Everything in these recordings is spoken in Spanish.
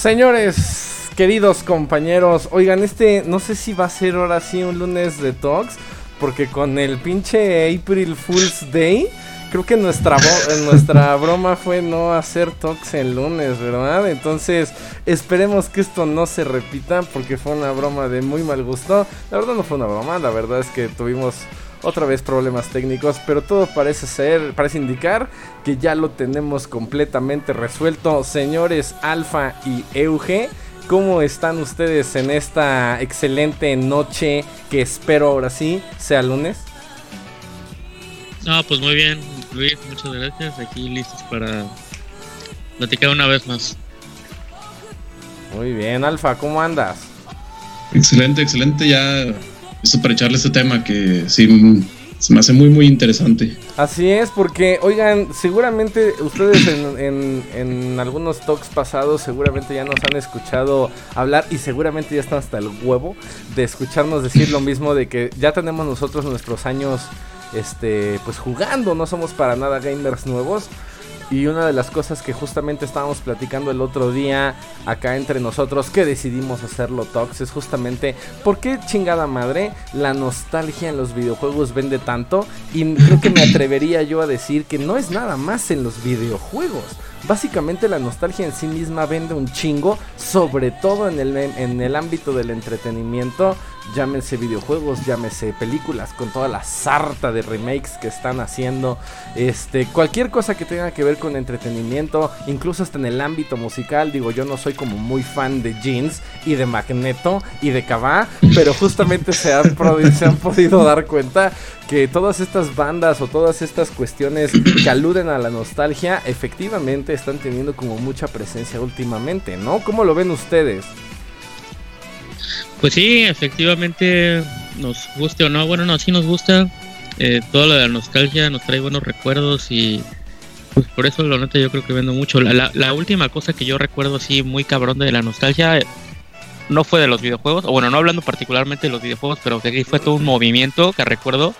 Señores, queridos compañeros, oigan, este no sé si va a ser ahora sí un lunes de talks, porque con el pinche April Fool's Day, creo que nuestra, nuestra broma fue no hacer talks el lunes, ¿verdad? Entonces, esperemos que esto no se repita, porque fue una broma de muy mal gusto. La verdad no fue una broma, la verdad es que tuvimos otra vez problemas técnicos, pero todo parece ser, parece indicar que ya lo tenemos completamente resuelto. Señores Alfa y Euge, ¿cómo están ustedes en esta excelente noche que espero ahora sí sea lunes? No, pues muy bien, Luis, muchas gracias. Aquí listos para platicar una vez más. Muy bien, Alfa, ¿cómo andas? Excelente, excelente. Ya esto para echarle este tema que sí se me hace muy muy interesante. Así es, porque oigan, seguramente ustedes en, en, algunos talks pasados seguramente ya nos han escuchado hablar y seguramente ya están hasta el huevo de escucharnos decir lo mismo de que ya tenemos nosotros nuestros años este pues jugando, no somos para nada gamers nuevos. Y una de las cosas que justamente estábamos platicando el otro día acá entre nosotros que decidimos hacerlo Tox es justamente por qué chingada madre la nostalgia en los videojuegos vende tanto y creo que me atrevería yo a decir que no es nada más en los videojuegos. Básicamente la nostalgia en sí misma vende un chingo, sobre todo en el, en el ámbito del entretenimiento, llámense videojuegos, llámese películas, con toda la sarta de remakes que están haciendo, este, cualquier cosa que tenga que ver con entretenimiento, incluso hasta en el ámbito musical, digo, yo no soy como muy fan de Jeans y de Magneto y de Kaba, pero justamente se han, se han podido dar cuenta que todas estas bandas o todas estas cuestiones que aluden a la nostalgia efectivamente están teniendo como mucha presencia últimamente, ¿no? ¿Cómo lo ven ustedes? Pues sí, efectivamente, nos guste o no, bueno, no, sí nos gusta. Eh, toda la nostalgia nos trae buenos recuerdos y pues por eso lo neta yo creo que vendo mucho. La, última cosa que yo recuerdo así muy cabrón de la nostalgia no fue de los videojuegos, o bueno, no hablando particularmente de los videojuegos, pero que fue todo un movimiento que recuerdo,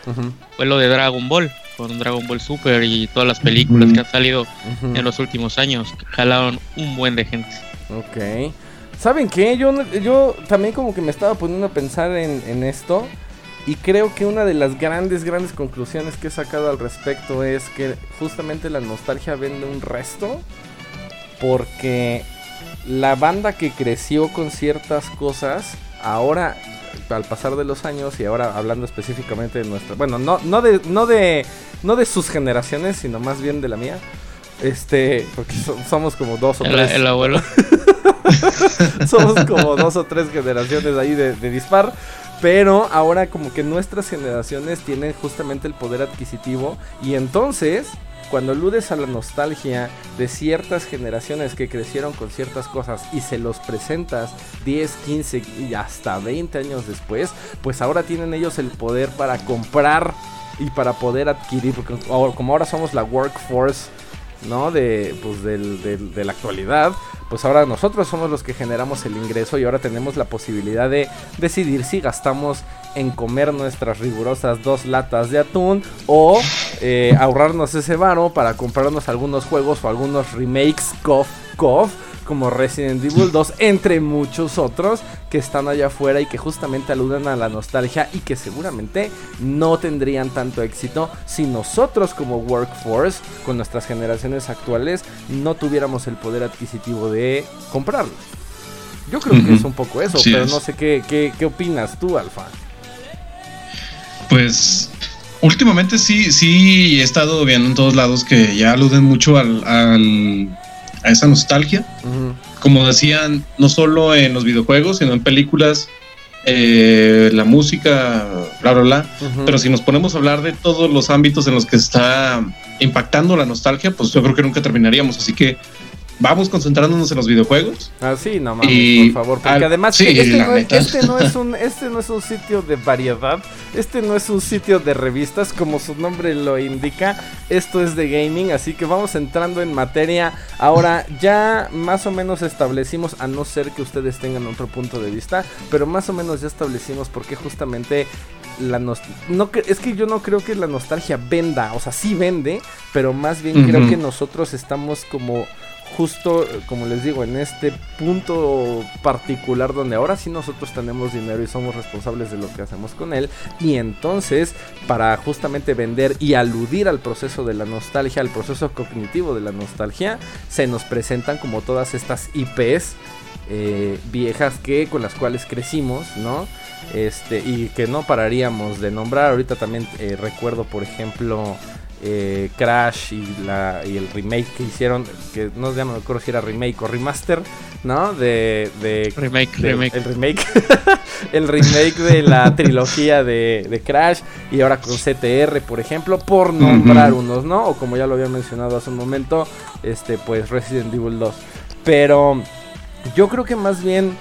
fue lo de Dragon Ball, con Dragon Ball Super y todas las películas que han salido en los últimos años, jalaron un buen de gente. Ok. ¿Saben qué? Yo, yo también como que me estaba poniendo a pensar en, esto. Y creo que una de las grandes, grandes conclusiones que he sacado al respecto es que justamente la nostalgia vende un resto. Porque la banda que creció con ciertas cosas, ahora, al pasar de los años, y ahora hablando específicamente de nuestra. Bueno, no, no de. no de. no de sus generaciones, sino más bien de la mía. Este. Porque somos como dos o tres. El abuelo. Somos como dos o tres generaciones ahí de, dispar. Pero ahora como que nuestras generaciones tienen justamente el poder adquisitivo. Y entonces, cuando aludes a la nostalgia de ciertas generaciones que crecieron con ciertas cosas y se los presentas 10, 15 y hasta 20 años después, pues ahora tienen ellos el poder para comprar y para poder adquirir. Porque como ahora somos la workforce ¿no? De, pues del, de la actualidad, pues ahora nosotros somos los que generamos el ingreso y ahora tenemos la posibilidad de decidir si gastamos en comer nuestras rigurosas dos latas de atún o eh, ahorrarnos ese varo para comprarnos algunos juegos o algunos remakes como Resident Evil 2, entre muchos otros que están allá afuera y que justamente aluden a la nostalgia y que seguramente no tendrían tanto éxito si nosotros como workforce, con nuestras generaciones actuales, no tuviéramos el poder adquisitivo de comprarlo. Yo creo que es un poco eso, pero no sé qué, qué, opinas tú, Alfa. Pues últimamente sí, sí he estado viendo en todos lados que ya aluden mucho al a esa nostalgia. Como decían, no solo en los videojuegos, sino en películas, eh, la música, bla, bla, bla. Pero si nos ponemos a hablar de todos los ámbitos en los que está impactando la nostalgia, pues yo creo que nunca terminaríamos. Así que vamos concentrándonos en los videojuegos. Ah, sí, no mames, por favor. Porque además, este, no, este, no es un, este no es un sitio de variedad. Este no es un sitio de revistas, como su nombre lo indica. Esto es de gaming, así que vamos entrando en materia. Ahora, ya más o menos establecimos, a no ser que ustedes tengan otro punto de vista, pero más o menos ya establecimos por qué justamente la no es que yo no creo que la nostalgia venda, o sea, sí vende, pero más bien creo que nosotros estamos como justo, como les digo, en este punto particular donde ahora sí nosotros tenemos dinero y somos responsables de lo que hacemos con él. Y entonces, para justamente vender y aludir al proceso de la nostalgia, al proceso cognitivo de la nostalgia, se nos presentan como todas estas IPs eh, viejas que con las cuales crecimos, ¿no? Este, y que no pararíamos de nombrar. Ahorita también eh, recuerdo, por ejemplo, eh, Crash y, la, y el remake que hicieron, que no, ya no me acuerdo si era remake o remaster, ¿no? De, de remake, remake. El remake. el remake de la trilogía de, de, Crash y ahora con CTR, por ejemplo, por nombrar unos, ¿no? O como ya lo había mencionado hace un momento, este, pues Resident Evil 2. Pero yo creo que más bien...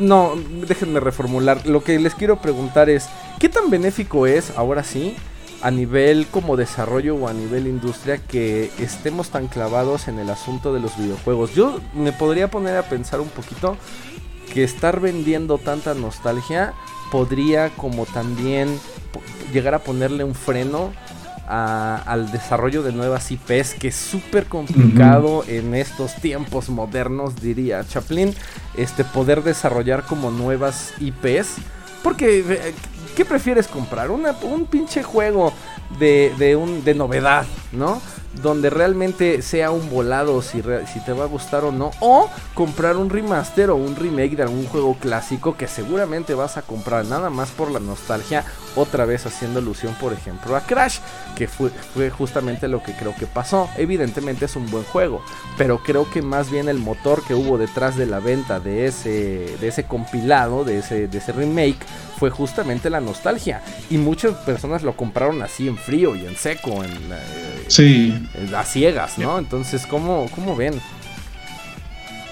No, déjenme reformular. Lo que les quiero preguntar es, ¿qué tan benéfico es, ahora sí, a nivel como desarrollo o a nivel industria que estemos tan clavados en el asunto de los videojuegos. Yo me podría poner a pensar un poquito que estar vendiendo tanta nostalgia podría como también llegar a ponerle un freno al desarrollo de nuevas IPs, que es súper complicado en estos tiempos modernos, diría Chaplin, este poder desarrollar como nuevas IPs. Porque eh, ¿qué prefieres comprar? un pinche juego de, de, un, de novedad, ¿no? Donde realmente sea un volado si, te va a gustar o no. O comprar un remaster o un remake de algún juego clásico que seguramente vas a comprar nada más por la nostalgia. Otra vez haciendo alusión, por ejemplo, a Crash, que fue, fue justamente lo que creo que pasó. Evidentemente es un buen juego, pero creo que más bien el motor que hubo detrás de la venta de ese, de ese compilado, de ese, de ese remake, fue justamente la nostalgia. Y muchas personas lo compraron así en frío y en seco, en, eh, sí. A ciegas, ¿no? Entonces, ¿cómo, cómo ven?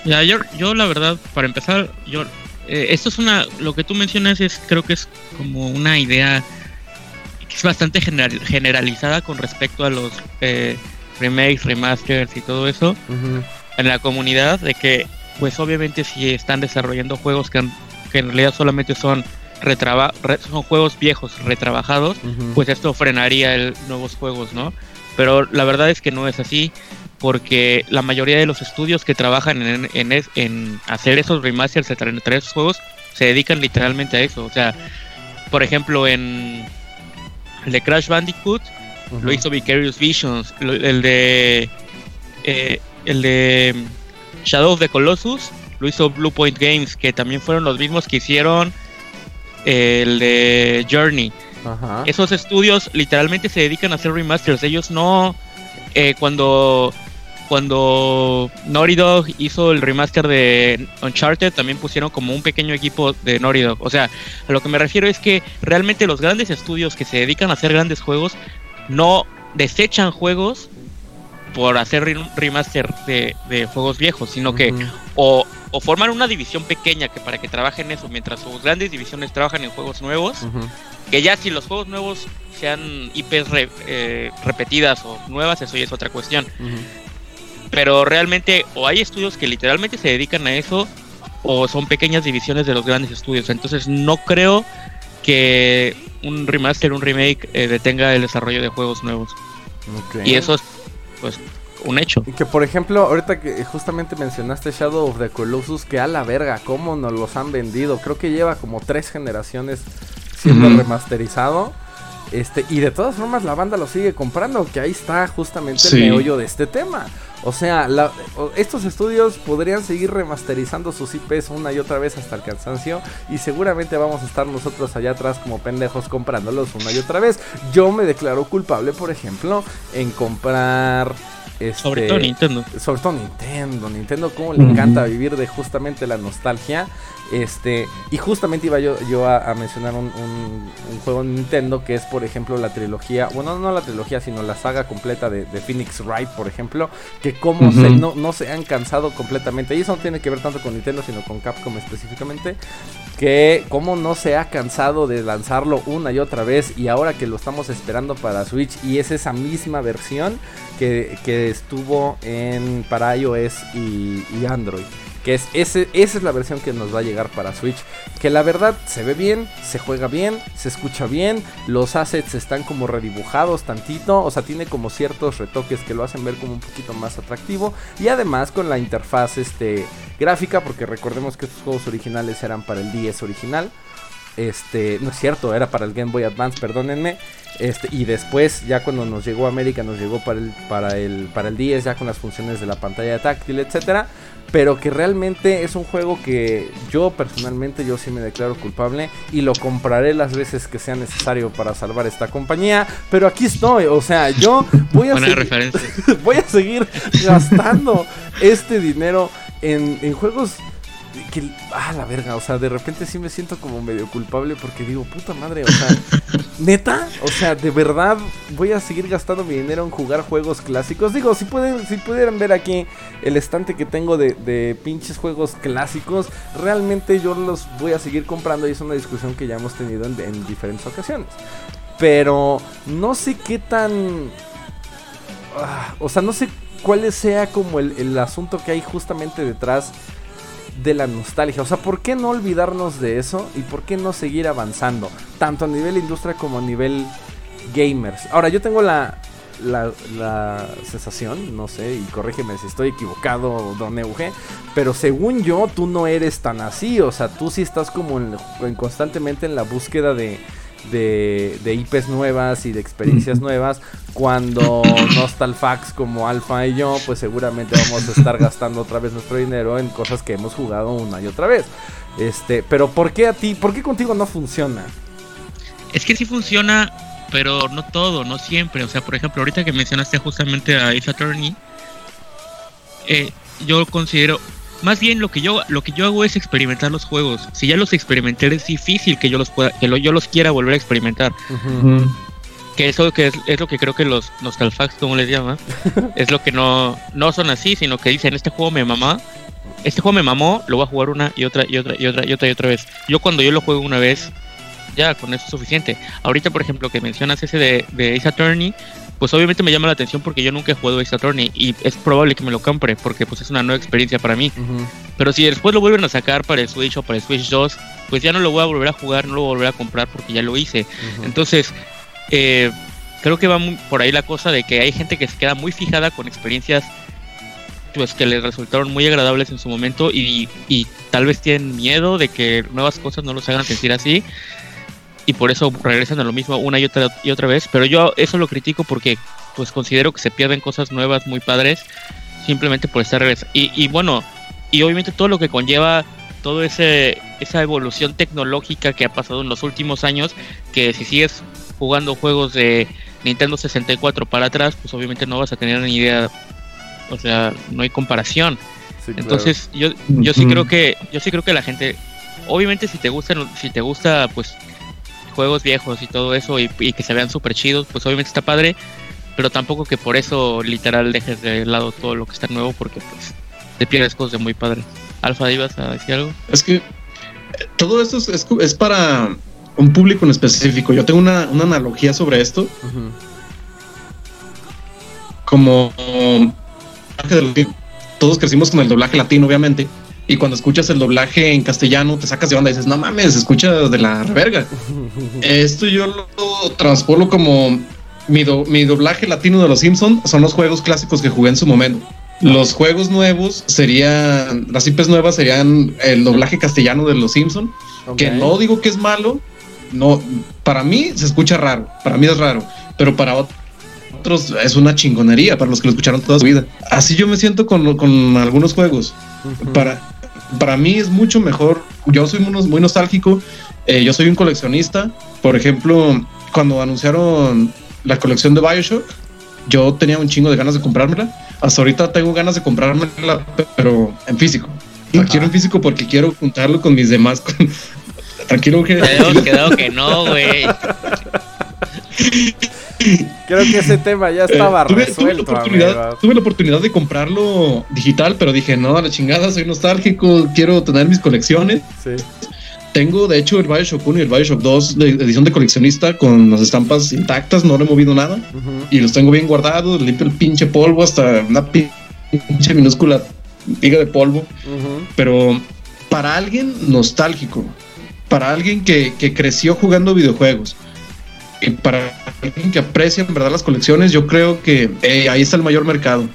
Ya, yo, yo la verdad, para empezar, yo eh, esto es una, lo que tú mencionas es, creo que es como una idea que es bastante generalizada con respecto a los eh, remakes, remasters y todo eso en la comunidad, de que, pues obviamente si están desarrollando juegos que, que en realidad solamente son retraba son juegos viejos retrabajados, pues esto frenaría el nuevos juegos, ¿no? Pero la verdad es que no es así, porque la mayoría de los estudios que trabajan en, en, en hacer esos remasters, de traer esos juegos, se dedican literalmente a eso. O sea, por ejemplo, en el de Crash Bandicoot lo hizo Vicarious Visions, el de eh, el de Shadow of the Colossus lo hizo Blue Point Games, que también fueron los mismos que hicieron el de Journey. Esos estudios literalmente se dedican a hacer remasters. Ellos no. Eh, cuando. Cuando Naughty Dog hizo el remaster de Uncharted, también pusieron como un pequeño equipo de Naughty Dog. O sea, a lo que me refiero es que realmente los grandes estudios que se dedican a hacer grandes juegos no desechan juegos por hacer remaster de, juegos viejos, sino que o o formar una división pequeña que para que trabajen eso, mientras sus grandes divisiones trabajan en juegos nuevos, que ya si los juegos nuevos sean IPs eh, repetidas o nuevas, eso ya es otra cuestión. Pero realmente o hay estudios que literalmente se dedican a eso, o son pequeñas divisiones de los grandes estudios. Entonces no creo que un remaster, un remake eh, detenga el desarrollo de juegos nuevos. Y eso es, pues, un hecho. Y que por ejemplo, ahorita que justamente mencionaste Shadow of the Colossus, que a la verga, cómo nos los han vendido. Creo que lleva como tres generaciones siendo remasterizado. Este, y de todas formas la banda lo sigue comprando, que ahí está justamente el meollo de este tema. O sea, estos estudios podrían seguir remasterizando sus IPs una y otra vez hasta el cansancio. Y seguramente vamos a estar nosotros allá atrás como pendejos comprándolos una y otra vez. Yo me declaro culpable, por ejemplo, en comprar sobre todo este, Nintendo. Sobre todo Nintendo. Nintendo, como le encanta vivir de justamente la nostalgia. Este, y justamente iba yo, yo a, mencionar un, juego de Nintendo que es, por ejemplo, la trilogía, bueno, no la trilogía, sino la saga completa de, Phoenix Wright, por ejemplo, que como no, no se han cansado completamente, y eso no tiene que ver tanto con Nintendo, sino con Capcom específicamente, que como no se ha cansado de lanzarlo una y otra vez, y ahora que lo estamos esperando para Switch, y es esa misma versión que, estuvo en, para iOS y Android. Que es esa es la versión que nos va a llegar para Switch, que la verdad se ve bien, se juega bien, se escucha bien, los assets están como redibujados tantito, o sea, tiene como ciertos retoques que lo hacen ver como un poquito más atractivo y además con la interfaz este gráfica, porque recordemos que estos juegos originales eran para el 10 original. Este, no es cierto, era para el Game Boy Advance, perdónenme. Este, y después, ya cuando nos llegó a América, nos llegó para el, para el, para el 10, ya con las funciones de la pantalla táctil, etcétera. Pero que realmente es un juego que yo personalmente, yo sí me declaro culpable y lo compraré las veces que sea necesario para salvar esta compañía. Pero aquí estoy, o sea, yo voy a, seguir, voy a seguir gastando este dinero en, en juegos ah, la verga, o sea, de repente sí me siento como medio culpable porque digo, puta madre, o sea, neta, o sea, de verdad voy a seguir gastando mi dinero en jugar juegos clásicos. Digo, si pueden, si pudieran ver aquí el estante que tengo de, pinches juegos clásicos, realmente yo los voy a seguir comprando y es una discusión que ya hemos tenido en, en diferentes ocasiones. Pero no sé qué tan... Ah, o sea, no sé cuál sea como el asunto que hay justamente detrás de la nostalgia. O sea, ¿por qué no olvidarnos de eso? ¿Y por qué no seguir avanzando? Tanto a nivel industria como a nivel gamers. Ahora, yo tengo la, la, sensación, no sé, y corrígeme si estoy equivocado, don Euge, pero según yo, tú no eres tan así. O sea, tú sí estás como en, constantemente en la búsqueda de de, de IPs nuevas y de experiencias nuevas. Cuando Nostalfax como Alpha y yo, pues seguramente vamos a estar gastando otra vez nuestro dinero en cosas que hemos jugado una y otra vez. Este, pero ¿por qué a ti, por qué contigo no funciona? Es que sí funciona, pero no todo, no siempre. O sea, por ejemplo, ahorita que mencionaste justamente a Ace Attorney, eh, yo considero, más bien lo que yo lo que yo hago es experimentar los juegos. Si ya los experimenté es difícil que yo los pueda que yo los quiera volver a experimentar. Que eso que es, lo que creo que los nostalfax como les llaman, es lo que no no son así, sino que dicen, "Este juego me mamá, este juego me mamó, lo voy a jugar una y otra y otra y otra y otra y otra vez." Yo cuando yo lo juego una vez ya con eso es suficiente. Ahorita, por ejemplo, que mencionas ese de, de Ace Attorney, pues obviamente me llama la atención porque yo nunca he jugado Ace Attorney y es probable que me lo compre porque pues es una nueva experiencia para mí. Pero si después lo vuelven a sacar para el Switch o para el Switch 2, pues ya no lo voy a volver a jugar, no lo voy a volver a comprar porque ya lo hice. Entonces, eh, creo que va por ahí la cosa de que hay gente que se queda muy fijada con experiencias pues que les resultaron muy agradables en su momento y, y tal vez tienen miedo de que nuevas cosas no los hagan sentir así y por eso regresan a lo mismo una y otra y otra vez. Pero yo eso lo critico porque pues considero que se pierden cosas nuevas muy padres simplemente por estar regresando. Y, y bueno, y obviamente todo lo que conlleva todo ese esa evolución tecnológica que ha pasado en los últimos años, que si sigues jugando juegos de Nintendo 64 para atrás, pues obviamente no vas a tener ni idea, o sea, no hay comparación. Entonces, yo yo sí creo que yo sí creo que la gente obviamente si te gusta si te gusta pues juegos viejos y todo eso y, que se vean súper chidos, pues obviamente está padre, pero tampoco que por eso literal dejes de lado todo lo que está nuevo porque pues te pierdes cosas de muy padre. Alfa, ¿ibas a decir algo? Es que todo esto es, para un público en específico. Yo tengo una, analogía sobre esto. Como todos crecimos con el doblaje latino, obviamente y cuando escuchas el doblaje en castellano te sacas de onda y dices, no mames, escucha de la verga. Esto yo lo transpolo como mi, mi doblaje latino de los Simpsons son los juegos clásicos que jugué en su momento. Los juegos nuevos serían, las IPs nuevas serían el doblaje castellano de los Simpsons, que no digo que es malo, no, para mí se escucha raro, para mí es raro, pero para otros es una chingonería, para los que lo escucharon toda su vida. Así yo me siento con, con algunos juegos. Para, para mí es mucho mejor. Yo soy muy, nostálgico. Eh, yo soy un coleccionista. Por ejemplo, cuando anunciaron la colección de Bioshock, yo tenía un chingo de ganas de comprármela. Hasta ahorita tengo ganas de comprármela, pero en físico. La quiero en físico porque quiero juntarlo con mis demás. Tranquilo que. Quedado que no, güey. Creo que ese tema ya estaba eh, resuelto. Tuve la, oportunidad, tuve la oportunidad de comprarlo digital, pero dije, no, a la chingada, soy nostálgico, quiero tener mis colecciones. Tengo, de hecho, el Bioshock 1 y el Bioshock 2 de edición de coleccionista con las estampas intactas, no le he movido nada. Y los tengo bien guardados, limpio el pinche polvo hasta una pinche minúscula diga de polvo. Pero para alguien nostálgico, para alguien que, creció jugando videojuegos, y para alguien que aprecia en verdad las colecciones, yo creo que eh, ahí está el mayor mercado.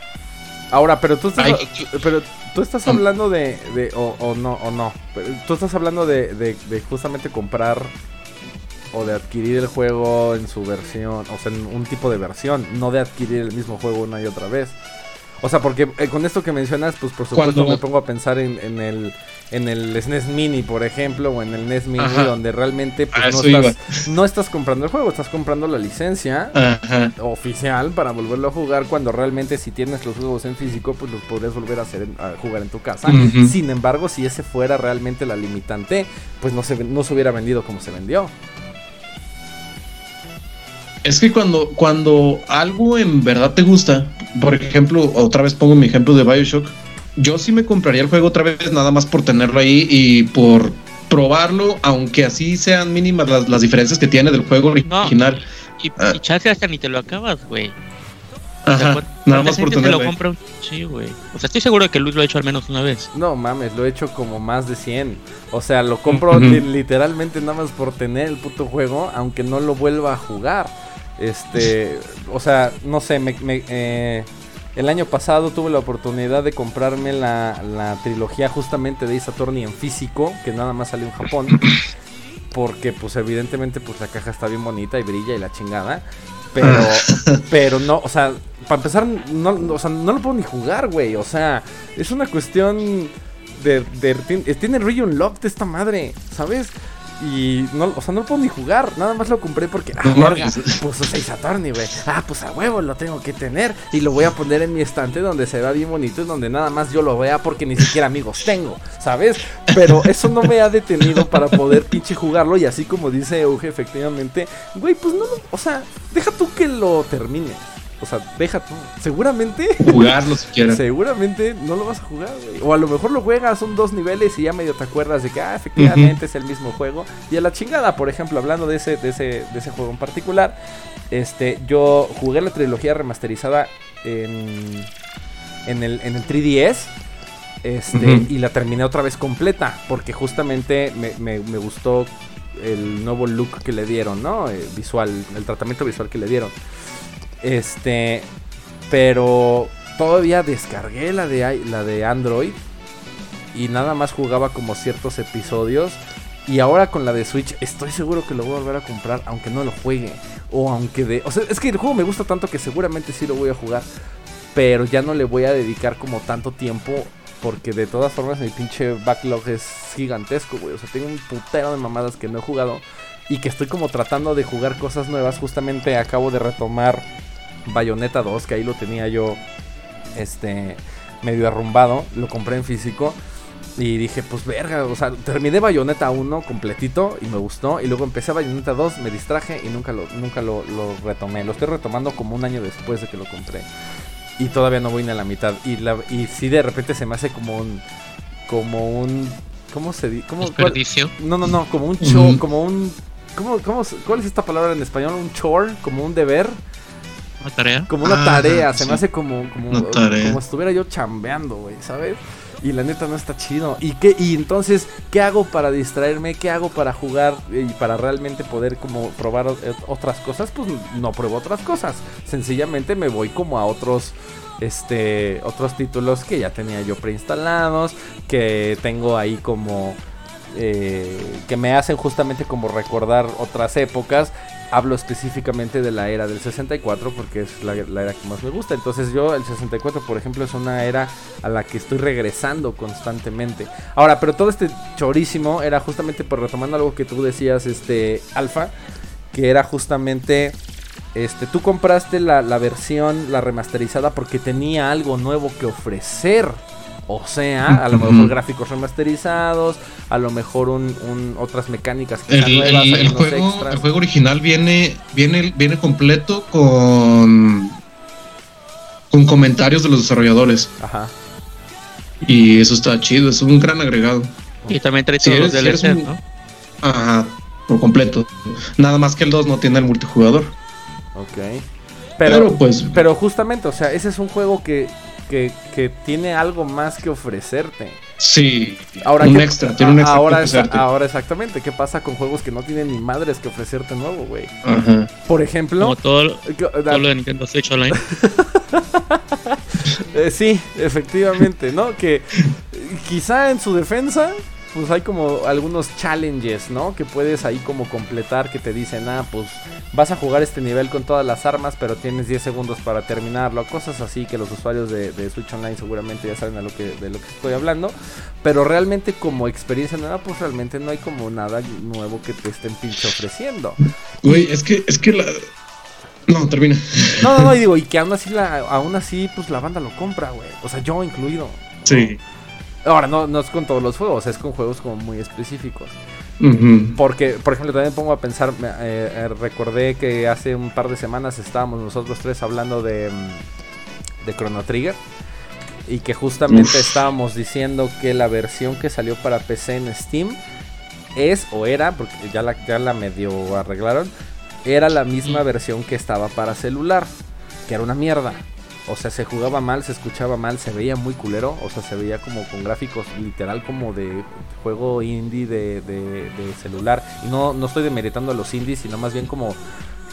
Ahora, pero tú estás, pero tú estás hablando de, o, no, o no, tú estás hablando de, de, justamente comprar o de adquirir el juego en su versión, o sea, en un tipo de versión, no de adquirir el mismo juego una y otra vez. O sea, porque eh, con esto que mencionas, pues por supuesto me pongo a pensar en, en, el en el SNES Mini, por ejemplo, o en el NES Mini, donde realmente pues, no, estás, no, estás, comprando el juego, estás comprando la licencia oficial para volverlo a jugar cuando realmente si tienes los juegos en físico, pues los podrías volver a, hacer a jugar en tu casa. Sin embargo, si ese fuera realmente la limitante, pues no se, no se hubiera vendido como se vendió. Es que cuando, cuando algo en verdad te gusta, por ejemplo, otra vez pongo mi ejemplo de Bioshock, yo sí me compraría el juego otra vez nada más por tenerlo ahí y por probarlo, aunque así sean mínimas las, diferencias que tiene del juego original. y, ah. hasta ni te lo acabas, güey. Ajá, nada más por tenerlo. Lo Sí, güey. O sea, estoy seguro de que Luis lo ha hecho al menos una vez. No mames, lo he hecho como más de 100. O sea, lo compro literalmente nada más por tener el puto juego, aunque no lo vuelva a jugar. Este, o sea, no sé, me, eh, el año pasado tuve la oportunidad de comprarme la, trilogía justamente de Ace Attorney en físico, que nada más salió en Japón. Porque pues evidentemente pues la caja está bien bonita y brilla y la chingada. Pero, pero no, o sea, para empezar, no, o sea, no lo puedo ni jugar, güey. O sea, es una cuestión de, de, tiene Region Lock de esta madre, ¿sabes? Y no, o sea, no puedo ni jugar. Nada más lo compré porque. Ah, verga, pues Seis Attorney, güey. Ah, pues a huevo lo tengo que tener. Y lo voy a poner en mi estante donde se vea bien bonito y donde nada más yo lo vea porque ni siquiera amigos tengo, ¿sabes? Pero eso no me ha detenido para poder pinche jugarlo. Y así como dice Euge, efectivamente, güey, pues no, o sea, deja tú que lo termine. O sea, deja tú. Seguramente. Jugarlo si quieres. Seguramente no lo vas a jugar, güey. O a lo mejor lo juegas, son dos niveles y ya medio te acuerdas de que, ah, efectivamente es el mismo juego. Y a la chingada, por ejemplo, hablando de ese, de ese, de ese juego en particular, este, yo jugué la trilogía remasterizada en, en, el, en el 3DS. Este, y la terminé otra vez completa. Porque justamente me, gustó el nuevo look que le dieron, ¿no? Eh, visual, el tratamiento visual que le dieron. Este, pero todavía descargué la de, la de Android y nada más jugaba como ciertos episodios. Y ahora con la de Switch estoy seguro que lo voy a volver a comprar aunque no lo juegue. O aunque de... O sea, es que el juego me gusta tanto que seguramente sí lo voy a jugar. Pero ya no le voy a dedicar como tanto tiempo. Porque de todas formas mi pinche backlog es gigantesco, güey. O sea, tengo un putero de mamadas que no he jugado. Y que estoy como tratando de jugar cosas nuevas. Justamente acabo de retomar Bayonetta 2, que ahí lo tenía yo este medio arrumbado, lo compré en físico y dije, pues verga, o sea, terminé Bayonetta 1 completito y me gustó y luego empecé Bayonetta 2, me distraje y nunca lo nunca lo, retomé. Lo estoy retomando como un año después de que lo compré. Y todavía no voy ni a la mitad y la y sí de repente se me hace como un como un ¿cómo se dice? ¿Desperdicio? No, no, no, como un show, como un ¿cómo, cómo, ¿Cuál es esta palabra en español? Un chore, como un deber tarea? Como una tarea, ah, se me hace como, como, como estuviera yo chambeando, güey, ¿sabes? Y la neta no está chido. ¿Y qué? Y entonces, ¿qué hago para distraerme? ¿Qué hago para jugar y para realmente poder como probar otras cosas? Pues no pruebo otras cosas. Sencillamente me voy como a otros este otros títulos que ya tenía yo preinstalados, que tengo ahí como eh, que me hacen justamente como recordar otras épocas hablo específicamente de la era del 64 porque es la, era que más me gusta. Entonces yo el 64, por ejemplo, es una era a la que estoy regresando constantemente. Ahora, pero todo este chorísimo era justamente por retomando algo que tú decías, este, Alfa, que era justamente... Este, tú compraste la, la versión, la remasterizada, porque tenía algo nuevo que ofrecer. O sea, a lo mejor gráficos remasterizados, a lo mejor un, otras mecánicas que el, nuevas, el, juego, el juego original viene, viene, viene completo con, con comentarios de los desarrolladores. Ajá. Y eso está chido, es un gran agregado. Y también trae todos los DLCs, ¿no? Ajá, por completo. Nada más que el 2 no tiene el multijugador. Ok. Pero, pero, pues. Pero justamente, o sea, ese es un juego que que, que tiene algo más que ofrecerte. Sí, ahora un extra, tiene un extra ahora, ahora exactamente, ¿qué pasa con juegos que no tienen ni madres que ofrecerte nuevo, güey? Por ejemplo, como todo, todo lo de Nintendo Switch Online. eh, sí, efectivamente, ¿no? Que quizá en su defensa pues hay como algunos challenges, ¿no? Que puedes ahí como completar que te dicen, ah, pues vas a jugar este nivel con todas las armas, pero tienes 10 segundos para terminarlo. Cosas así que los usuarios de, Switch Online seguramente ya saben a lo que, de lo que estoy hablando. Pero realmente como experiencia nueva, pues realmente no hay como nada nuevo que te estén pinche ofreciendo. Güey, es que, es que la... No, termina. No, no, no, y digo, y que aún así, la, aún así, pues la banda lo compra, güey. O sea, yo incluido. Sí. Ahora, no, no es con todos los juegos, es con juegos como muy específicos. Porque, por ejemplo, también pongo a pensar, eh, eh, recordé que hace un par de semanas estábamos nosotros tres hablando de, mm, de Chrono Trigger. Y que justamente estábamos diciendo que la versión que salió para PC en Steam es o era, porque ya la, ya la medio arreglaron, era la misma versión que estaba para celular, que era una mierda. O sea, se jugaba mal, se escuchaba mal, se veía muy culero. O sea, se veía como con gráficos literal como de juego indie de, de, celular. Y no, no estoy demeritando a los indies, sino más bien como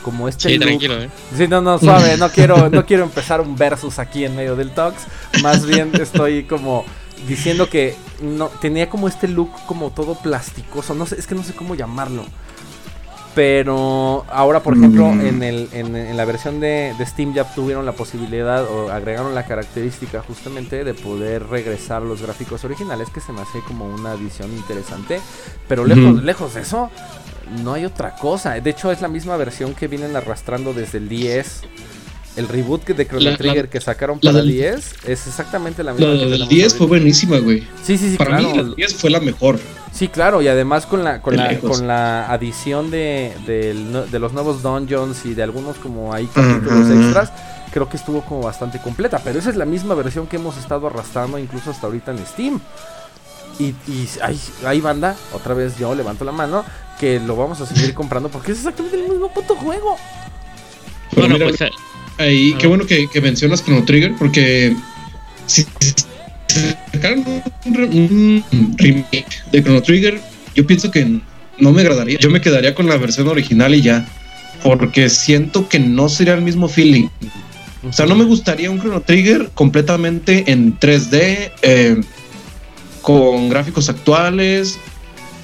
como este sí, tranquilo, ¿eh? Sí, no, no, suave, no quiero, no quiero empezar un versus aquí en medio del talks. Más bien estoy como diciendo que no tenía como este look como todo plasticoso. No sé, es que no sé cómo llamarlo. Pero ahora, por ejemplo, mm. en, el, en, la versión de, Steam ya tuvieron la posibilidad o agregaron la característica justamente de poder regresar los gráficos originales, que se me hace como una adición interesante. Pero lejos, lejos de eso, no hay otra cosa. De hecho, es la misma versión que vienen arrastrando desde el 10 el reboot de Chrono Trigger que sacaron para el 10 es exactamente la misma. La del 10 fue buenísima, güey. Sí, sí, sí. Para mí, la 10 fue la mejor. Sí, claro, y además con la, con, la, con la adición de, de, los nuevos dungeons y de algunos como ahí capítulos extras, creo que estuvo como bastante completa. Pero esa es la misma versión que hemos estado arrastrando incluso hasta ahorita en Steam. Y, y hay, hay banda, otra vez yo levanto la mano, que lo vamos a seguir comprando porque es exactamente el mismo puto juego. bueno, pues Ahí, qué bueno que, mencionas Chrono Trigger, porque si sacaran un, remake de Chrono Trigger, yo pienso que no me agradaría. Yo me quedaría con la versión original y ya. Porque siento que no sería el mismo feeling. O sea, no me gustaría un Chrono Trigger completamente en 3D, eh, con gráficos actuales,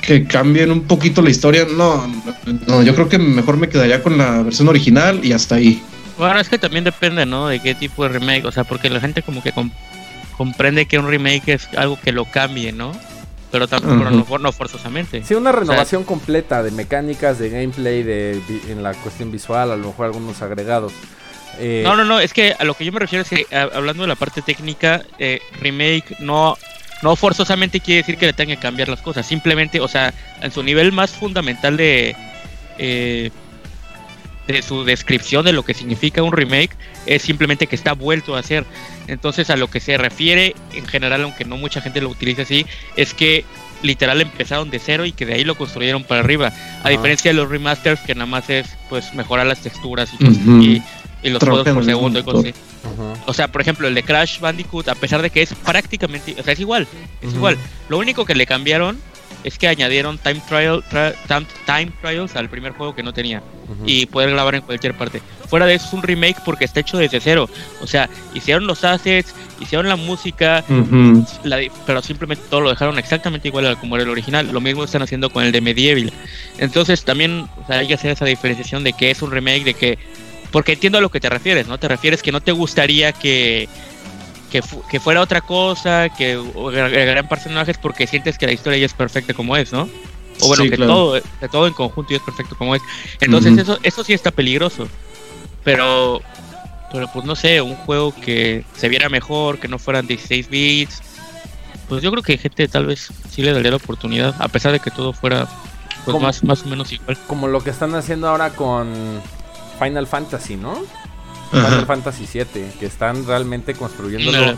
que cambien un poquito la historia. No, no, yo creo que mejor me quedaría con la versión original y hasta ahí. Bueno, es que también depende, ¿no? De qué tipo de remake, o sea, porque la gente como que comprende que un remake es algo que lo cambie, ¿no? Pero tampoco no, forzosamente. Sí, una renovación completa de mecánicas, de gameplay, de en la cuestión visual, a lo mejor algunos agregados. Eh, no, no, no, es que a lo que yo me refiero es que hablando de la parte técnica, eh, remake no, no forzosamente quiere decir que le tenga que cambiar las cosas, simplemente, o sea, en su nivel más fundamental de... Eh, de su descripción de lo que significa un remake es simplemente que está vuelto a hacer. Entonces a lo que se refiere en general, aunque no mucha gente lo utiliza así, es que literal empezaron de cero y que de ahí lo construyeron para arriba. A diferencia de los remasters que nada más es pues mejorar las texturas y, los juegos por segundo y cosas así. O sea, por ejemplo, el de Crash Bandicoot, a pesar de que es prácticamente, o sea, es igual, es igual. Lo único que le cambiaron es que añadieron time trial time trials al primer juego que no tenía y poder grabar en cualquier parte. Fuera de eso es un remake porque está hecho desde cero. O sea, hicieron los assets, hicieron la música, pero simplemente todo lo dejaron exactamente igual a como era el original. Lo mismo están haciendo con el de Medieval. Entonces también hay que hacer esa diferenciación de que es un remake, de que porque entiendo a lo que te refieres, ¿no? Te refieres que no te gustaría que que, que fuera otra cosa, que agregaran personajes porque sientes que la historia ya es perfecta como es, ¿no? O bueno, que todo, que todo en conjunto ya es perfecto como es. Entonces eso, eso sí está peligroso. Pero, pero pues no sé, un juego que se viera mejor, que no fueran 16 bits. Pues yo creo que gente tal vez sí le daría la oportunidad, a pesar de que todo fuera pues más, más o menos igual. Como lo que están haciendo ahora con Final Fantasy, ¿no? Final Fantasy VII, que están realmente construyéndolo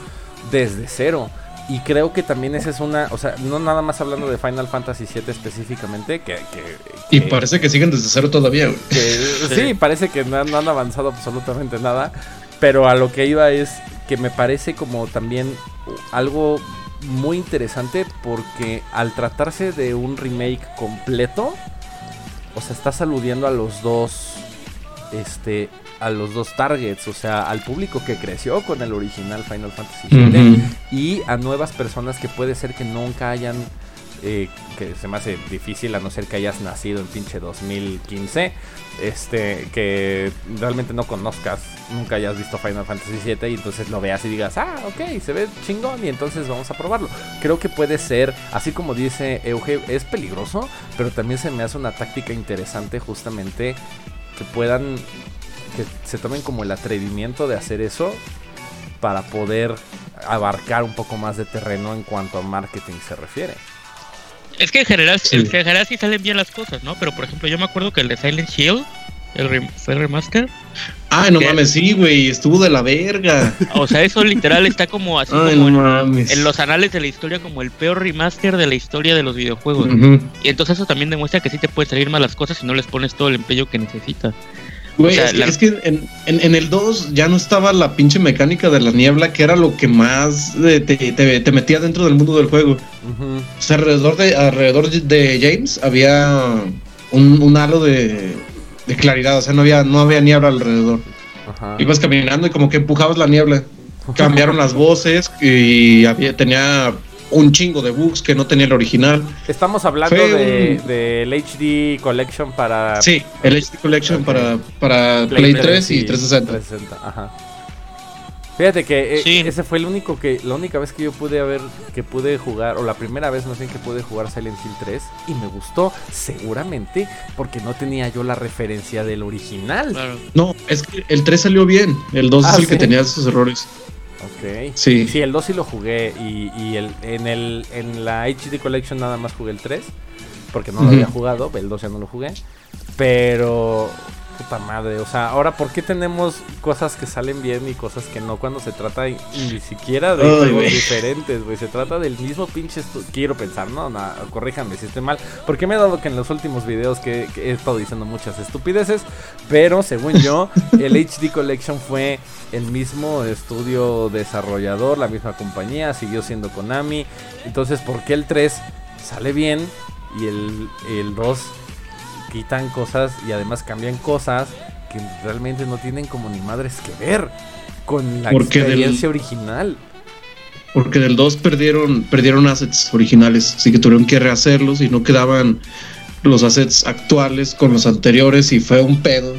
desde cero. Y creo que también esa es una, o sea, no nada más hablando de Final Fantasy VII específicamente, que... y parece que siguen desde cero todavía, sí, parece que no, han avanzado absolutamente nada, pero a lo que iba es que me parece como también algo muy interesante porque al tratarse de un remake completo, o sea, estás aludiendo a los dos, este, a los dos targets, o sea, al público que creció con el original Final Fantasy VII y a nuevas personas que puede ser que nunca hayan eh, que se me hace difícil a no ser que hayas nacido en pinche 2015, este, que realmente no conozcas, nunca hayas visto Final Fantasy VII y entonces lo veas y digas, ah, ok, se ve chingón y entonces vamos a probarlo. Creo que puede ser, así como dice Euge, es peligroso, pero también se me hace una táctica interesante justamente que puedan, que se tomen como el atrevimiento de hacer eso para poder abarcar un poco más de terreno en cuanto a marketing se refiere. Es que en general, en general sí salen bien las cosas, ¿no? Pero por ejemplo, yo me acuerdo que el de Silent Hill, el fue el remaster. Ah, no mames, sí, güey, estuvo de la verga. O sea, eso literal está como así como en, los anales de la historia como el peor remaster de la historia de los videojuegos. Y entonces eso también demuestra que sí te pueden salir mal las cosas si no les pones todo el empeño que necesitas. Güey, es, que, en, el 2 ya no estaba la pinche mecánica de la niebla, que era lo que más te, te, metía dentro del mundo del juego. O sea, alrededor de, alrededor de James había un, halo de, claridad, o sea, no había, no había niebla alrededor. Ibas caminando y como que empujabas la niebla. Cambiaron las voces y había, tenía un chingo de bugs que no tenía el original. Estamos hablando del de, HD Collection para. Sí, el HD Collection para, para Play, 3, y 360. ajá. Fíjate que eh, ese fue el único que la única vez que yo pude haber que pude jugar o la primera vez más bien que pude jugar Silent Hill 3 y me gustó seguramente porque no tenía yo la referencia del original. No, es que el 3 salió bien, el 2 es ah, el que tenía esos errores. Ok. Sí. Sí, el 2 sí lo jugué y, el, en, el, en la HD Collection nada más jugué el 3 porque no lo había jugado, el 2 ya no lo jugué. Pero puta madre. O sea, ahora, ¿por qué tenemos cosas que salen bien y cosas que no cuando se trata ni siquiera de juegos diferentes, güey? Se trata del mismo pinche. Quiero pensar, ¿no? corríjanme si estoy mal. Porque me he dado que en los últimos videos que, he estado diciendo muchas estupideces. Pero según yo, el HD Collection fue el mismo estudio desarrollador, la misma compañía, siguió siendo Konami. Entonces, ¿por qué el 3 sale bien y el, el 2 quitan cosas y además cambian cosas que realmente no tienen como ni madres que ver con la experiencia original. Porque del 2 perdieron, perdieron assets originales, así que tuvieron que rehacerlos y no quedaban los assets actuales con los anteriores y fue un pedo.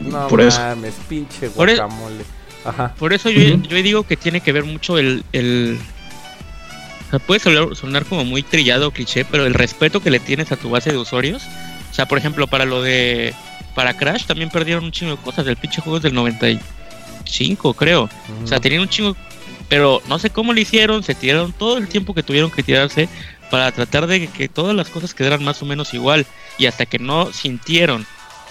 No por mames, eso. pinche e- guacamole. Ajá. Por eso yo, digo que tiene que ver mucho el, el puede sonar, sonar, como muy trillado cliché, pero el respeto que le tienes a tu base de usuarios o sea, por ejemplo, para lo de. Para Crash también perdieron un chingo de cosas. del pinche juego es del 95, creo. O sea, tenían un chingo. Pero no sé cómo lo hicieron. Se tiraron todo el tiempo que tuvieron que tirarse para tratar de que todas las cosas quedaran más o menos igual. Y hasta que no sintieron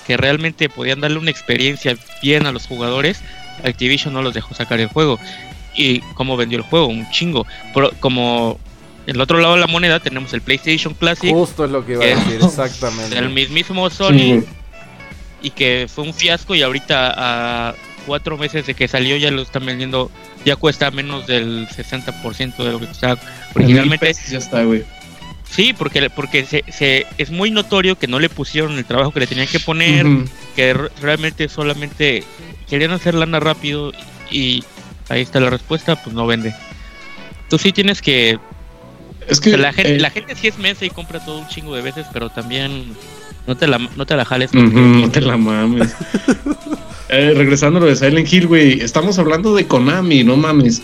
que realmente podían darle una experiencia bien a los jugadores, Activision no los dejó sacar el juego. Y cómo vendió el juego, un chingo. Pero como el otro lado de la moneda tenemos el PlayStation Classic. Justo es lo que iba a decir, exactamente. El mismísimo Sony. Y que fue un fiasco y ahorita a cuatro meses de que salió ya lo están vendiendo, ya cuesta menos del 60% de lo que costaba originalmente. Ya está, güey. Sí, porque, porque se, es muy notorio que no le pusieron el trabajo que le tenían que poner, que realmente solamente querían hacer lana rápido y ahí está la respuesta, pues no vende. Tú sí tienes que es que la gente, la gente sí es mensa y compra todo un chingo de veces, pero también no te la, no te la jales. no te la mames. eh, regresando a lo de Silent Hill, güey, estamos hablando de Konami, no mames.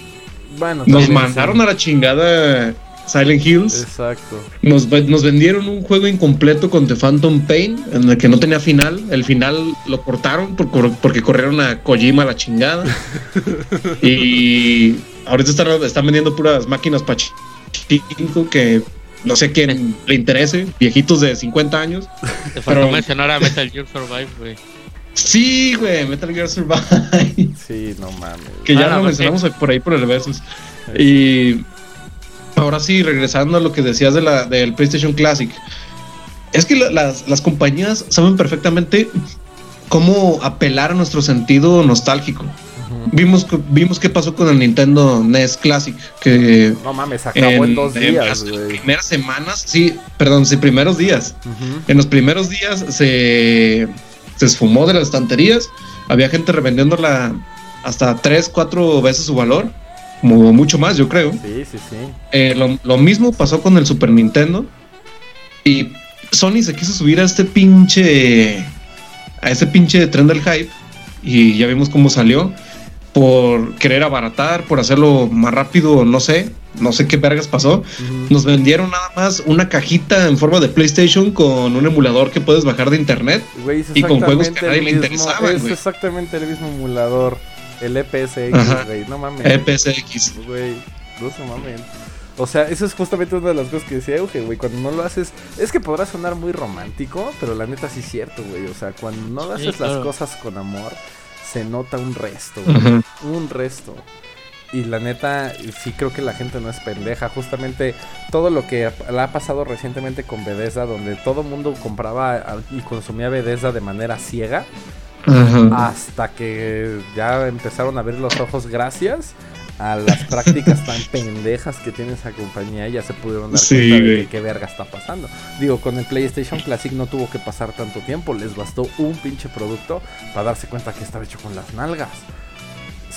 Bueno, nos mandaron a la chingada Silent Hills. Exacto. Nos, nos, vendieron un juego incompleto con The Phantom Pain, en el que no tenía final. El final lo cortaron porque corrieron a Kojima a la chingada. y ahorita están, están vendiendo puras máquinas para que no sé quién le interese, viejitos de 50 años. Te faltó mencionar a Metal Gear Survive, güey. Sí, güey, Metal Gear Survive. Sí, no mames. Que ya ah, lo mencionamos por ahí por el Versus. Y ahora sí, regresando a lo que decías de la, del PlayStation Classic. Es que las, las compañías saben perfectamente cómo apelar a nuestro sentido nostálgico. Vimos, vimos qué pasó con el Nintendo NES Classic. Que no mames, acabó en, dos días. En las primeras semanas, sí, perdón, sí, primeros días. En los primeros días se, se esfumó de las estanterías. Había gente revendiéndola hasta tres, cuatro veces su valor. Como mucho más, yo creo. Sí, sí, sí. Eh, lo, lo mismo pasó con el Super Nintendo. Y Sony se quiso subir a este pinche. a ese pinche tren del hype. Y ya vimos cómo salió. Por querer abaratar, por hacerlo más rápido, no sé. No sé qué vergas pasó. Nos vendieron nada más una cajita en forma de PlayStation con un emulador que puedes bajar de internet. y con juegos que a nadie le interesaban. Es exactamente el mismo emulador. El EPSX, güey. No mames. EPSX. Güey, no se mames. O sea, eso es justamente una de las cosas que decía Euge, güey. Cuando no lo haces, es que podrá sonar muy romántico, pero la neta sí es cierto, güey. O sea, cuando no haces las cosas con amor, se nota un resto, güey. Un resto. Y la neta, sí creo que la gente no es pendeja. Justamente todo lo que le ha pasado recientemente con Bethesda, donde todo mundo compraba y consumía Bethesda de manera ciega. Hasta que ya empezaron a abrir los ojos gracias a las prácticas tan pendejas que tiene esa compañía, ya se pudieron dar cuenta de qué verga está pasando. Digo, con el PlayStation Classic no tuvo que pasar tanto tiempo, les bastó un pinche producto para darse cuenta que estaba hecho con las nalgas.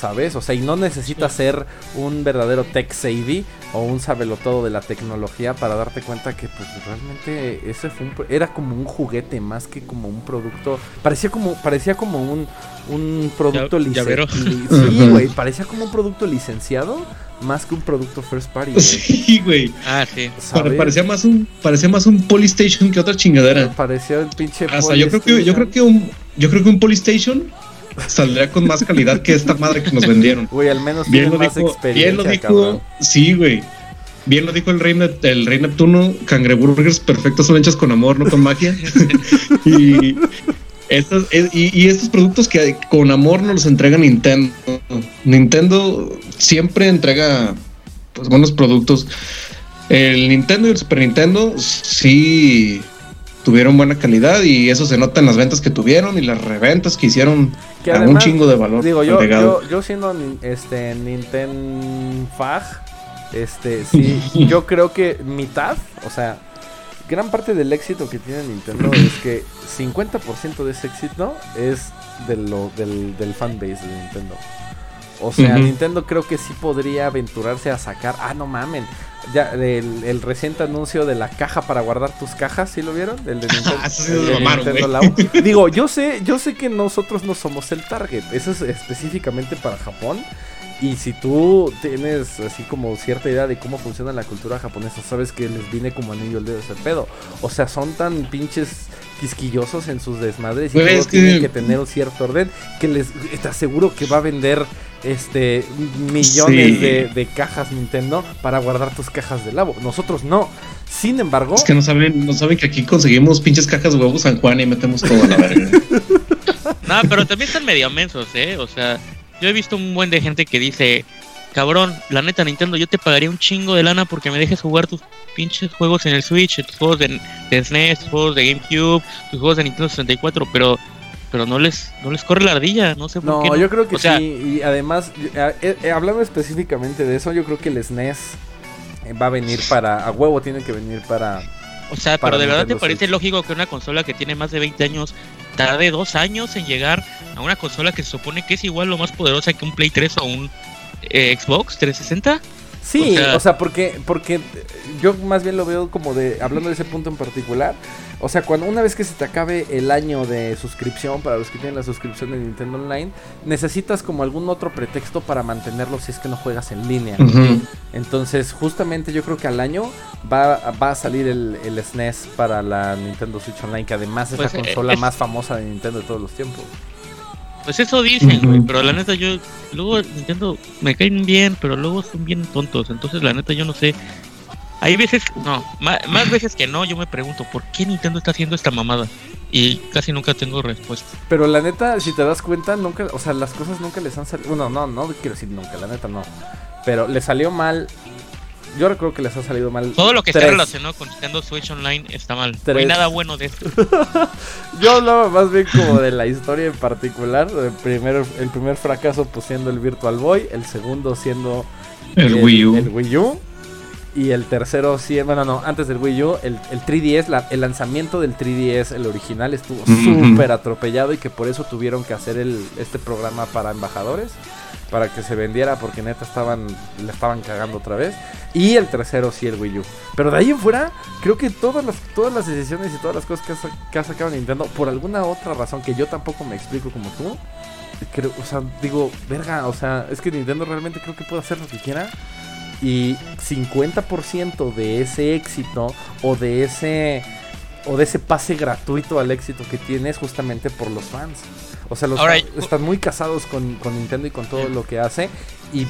¿Sabes? O sea, y no necesita ser un verdadero tech savvy o un sabelotodo de la tecnología para darte cuenta que pues realmente ese fue era como un juguete más que como un producto, parecía como parecía como un un producto licenciado. Sí, güey, parecía como un producto licenciado más que un producto first party. Sí, güey. Ah, sí. Parecía más un parecía más un Polystation que otra chingadera. Parecía el pinche O sea, yo creo que yo creo que un yo creo que un Polystation saldría con más calidad que esta madre que nos vendieron. Güey, al menos bien lo más dijo, Bien lo dijo, sí, güey. Bien lo dijo el rey, el rey Neptuno, cangreburgers perfectos son hechos con amor, no con magia. y, estos, y, estos productos que con amor nos los entrega Nintendo. Nintendo siempre entrega pues, buenos productos. El Nintendo y el Super Nintendo sí tuvieron buena calidad y eso se nota en las ventas que tuvieron y las reventas que hicieron a un chingo de valor. Digo, yo, yo, yo, siendo este Nintendo Fag, este, sí, yo creo que mitad, o sea, gran parte del éxito que tiene Nintendo es que 50% de ese éxito es de lo, del, del fanbase de Nintendo. O sea, Nintendo creo que sí podría aventurarse a sacar. Ah, no mamen. Ya, el, reciente anuncio de la caja para guardar tus cajas, ¿sí lo vieron? El de Nintendo, Digo, yo sé, yo sé que nosotros no somos el target. Eso es específicamente para Japón. Y si tú tienes así como cierta idea de cómo funciona la cultura japonesa, sabes que les viene como anillo el dedo ese pedo. O sea, son tan pinches quisquillosos en sus desmadres y todo tienen que tener un cierto orden que les te aseguro que va a vender este millones de, cajas Nintendo para guardar tus cajas de lavo. Nosotros no. Sin embargo. Es que no saben, no saben que aquí conseguimos pinches cajas de huevos San Juan y metemos todo a la verga. no, pero también están medio mensos, eh. O sea, yo he visto un buen de gente que dice, cabrón, la neta Nintendo, yo te pagaría un chingo de lana porque me dejes jugar tus pinches juegos en el Switch, tus juegos de, de SNES, tus juegos de GameCube, tus juegos de Nintendo 64, pero pero no les no les corre la ardilla, no sé por qué. No, yo creo que sí, y además, eh, eh, hablando específicamente de eso, yo creo que el SNES eh, va a venir para, a huevo tiene que venir para... O sea, pero de verdad te parece lógico que una consola que tiene más de 20 años tarde dos años en llegar a una consola que se supone que es igual o más poderosa que un Play 3 o un Xbox 360? Sí, o sea, porque, porque yo más bien lo veo como de, hablando de ese punto en particular, o sea, cuando una vez que se te acabe el año de suscripción, para los que tienen la suscripción de Nintendo Online, necesitas como algún otro pretexto para mantenerlo si es que no juegas en línea. Entonces, justamente yo creo que al año va, va a salir el, el, SNES para la Nintendo Switch Online, que además es la pues, eh, consola más famosa de Nintendo de todos los tiempos. Pues eso dicen, güey, pero la neta yo, luego Nintendo me caen bien, pero luego son bien tontos, entonces la neta yo no sé. Hay veces, no, más, veces que no, yo me pregunto, ¿por qué Nintendo está haciendo esta mamada? Y casi nunca tengo respuesta. Pero la neta, si te das cuenta, nunca, o sea, las cosas nunca les han salido, bueno, no, no quiero decir nunca, la neta no. Pero le salió mal Yo recuerdo que les ha salido mal. Todo lo que está relacionado con Nintendo Switch Online está mal. No hay nada bueno de esto. Yo hablaba más bien como de la historia en particular. El primer, el primer fracaso pues siendo el Virtual Boy, el segundo siendo el, Wii U. El Wii U. Y el tercero, sí, bueno, no, antes del Wii U, el, el 3DS, el lanzamiento del 3DS, el original, estuvo súper atropellado y que por eso tuvieron que hacer el, este programa para embajadores, para que se vendiera, porque neta estaban, le estaban cagando otra vez. Y el tercero, sí, el Wii U. Pero de ahí en fuera, creo que todas las, todas las decisiones y todas las cosas que ha, que ha sacado Nintendo, por alguna otra razón que yo tampoco me explico como tú, creo, o sea, digo, verga, o sea, es que Nintendo realmente creo que puede hacer lo que quiera y 50% de ese éxito o de ese o de ese pase gratuito al éxito que tiene es justamente por los fans. O sea, los están muy casados con, Nintendo y con todo lo que hace. Y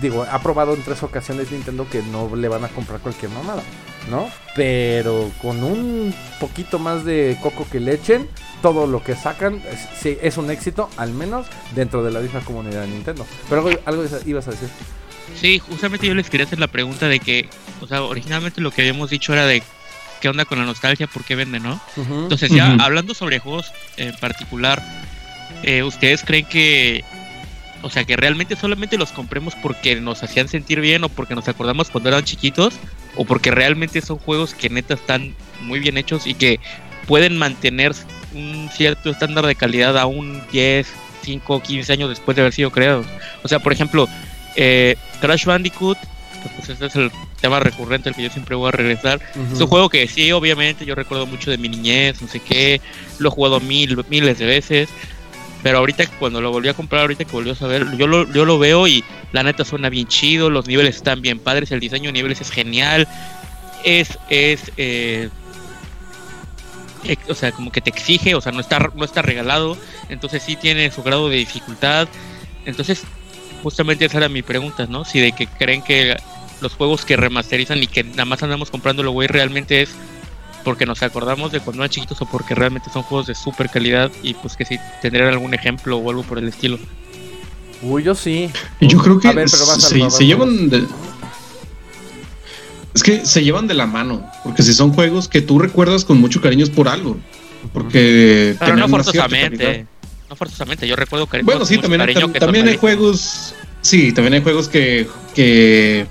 digo, ha probado en tres ocasiones Nintendo que no le van a comprar cualquier mamada, ¿no? Pero con un poquito más de coco que le echen, todo lo que sacan es, es un éxito, al menos dentro de la misma comunidad de Nintendo. Pero algo, algo ibas a decir. Sí, justamente yo les quería hacer la pregunta de que, o sea, originalmente lo que habíamos dicho era de qué onda con la nostalgia, por qué vende, ¿no? Entonces, ya hablando sobre juegos en particular, eh, ¿ustedes creen que, o sea, que realmente solamente los compremos porque nos hacían sentir bien o porque nos acordamos cuando eran chiquitos? ¿O porque realmente son juegos que neta están muy bien hechos y que pueden mantener un cierto estándar de calidad aún 10, 5, 15 años después de haber sido creados? O sea, por ejemplo, eh, Crash Bandicoot, pues, pues este es el tema recurrente al que yo siempre voy a regresar. Es un juego que sí, obviamente, yo recuerdo mucho de mi niñez, no sé qué, lo he jugado mil, miles de veces. Pero ahorita cuando lo volví a comprar, ahorita que volvió a saber, yo lo, yo lo veo y la neta suena bien chido, los niveles están bien padres, el diseño de niveles es genial, es, es, eh, o sea, como que te exige, o sea, no está, no está regalado, entonces sí tiene su grado de dificultad, entonces justamente esa era mi pregunta, ¿no? Si de que creen que los juegos que remasterizan y que nada más andamos comprándolo, güey, realmente es porque nos acordamos de cuando eran chiquitos o porque realmente son juegos de super calidad y pues que si tendrían algún ejemplo o algo por el estilo. Uy, yo sí. Yo creo que se, llevan de... Es que se llevan de la mano, porque si son juegos que tú recuerdas con mucho cariño es por algo. Porque... Pero no forzosamente. No forzosamente, yo recuerdo que. Bueno, sí, también, también hay juegos. Sí, también hay juegos que, que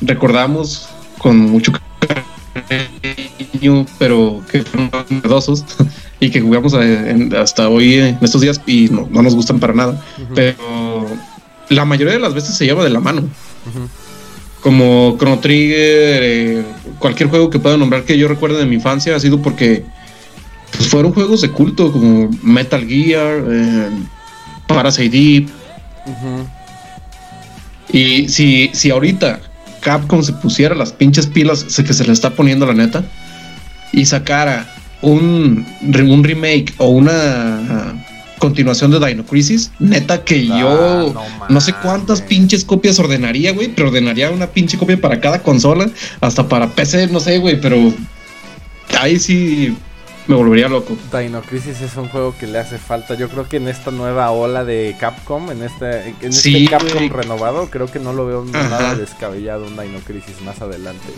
recordamos con mucho cariño, pero que fueron novedosos y que jugamos hasta hoy en estos días y no, nos gustan para nada. Pero la mayoría de las veces se lleva de la mano. Como Chrono Trigger, eh, cualquier juego que pueda nombrar que yo recuerde de mi infancia ha sido porque pues fueron juegos de culto como Metal Gear, eh, Parasite Deep. Y si, si ahorita Capcom se pusiera las pinches pilas que se le está poniendo la neta y sacara un, un remake o una continuación de Dino Crisis, neta que ah, yo no, sé cuántas pinches copias ordenaría, güey, pero ordenaría una pinche copia para cada consola, hasta para PC, no sé, güey, pero ahí sí me volvería loco. Dino Crisis es un juego que le hace falta. Yo creo que en esta nueva ola de Capcom, en este, en este Capcom renovado, creo que no lo veo nada descabellado un Dino Crisis más adelante.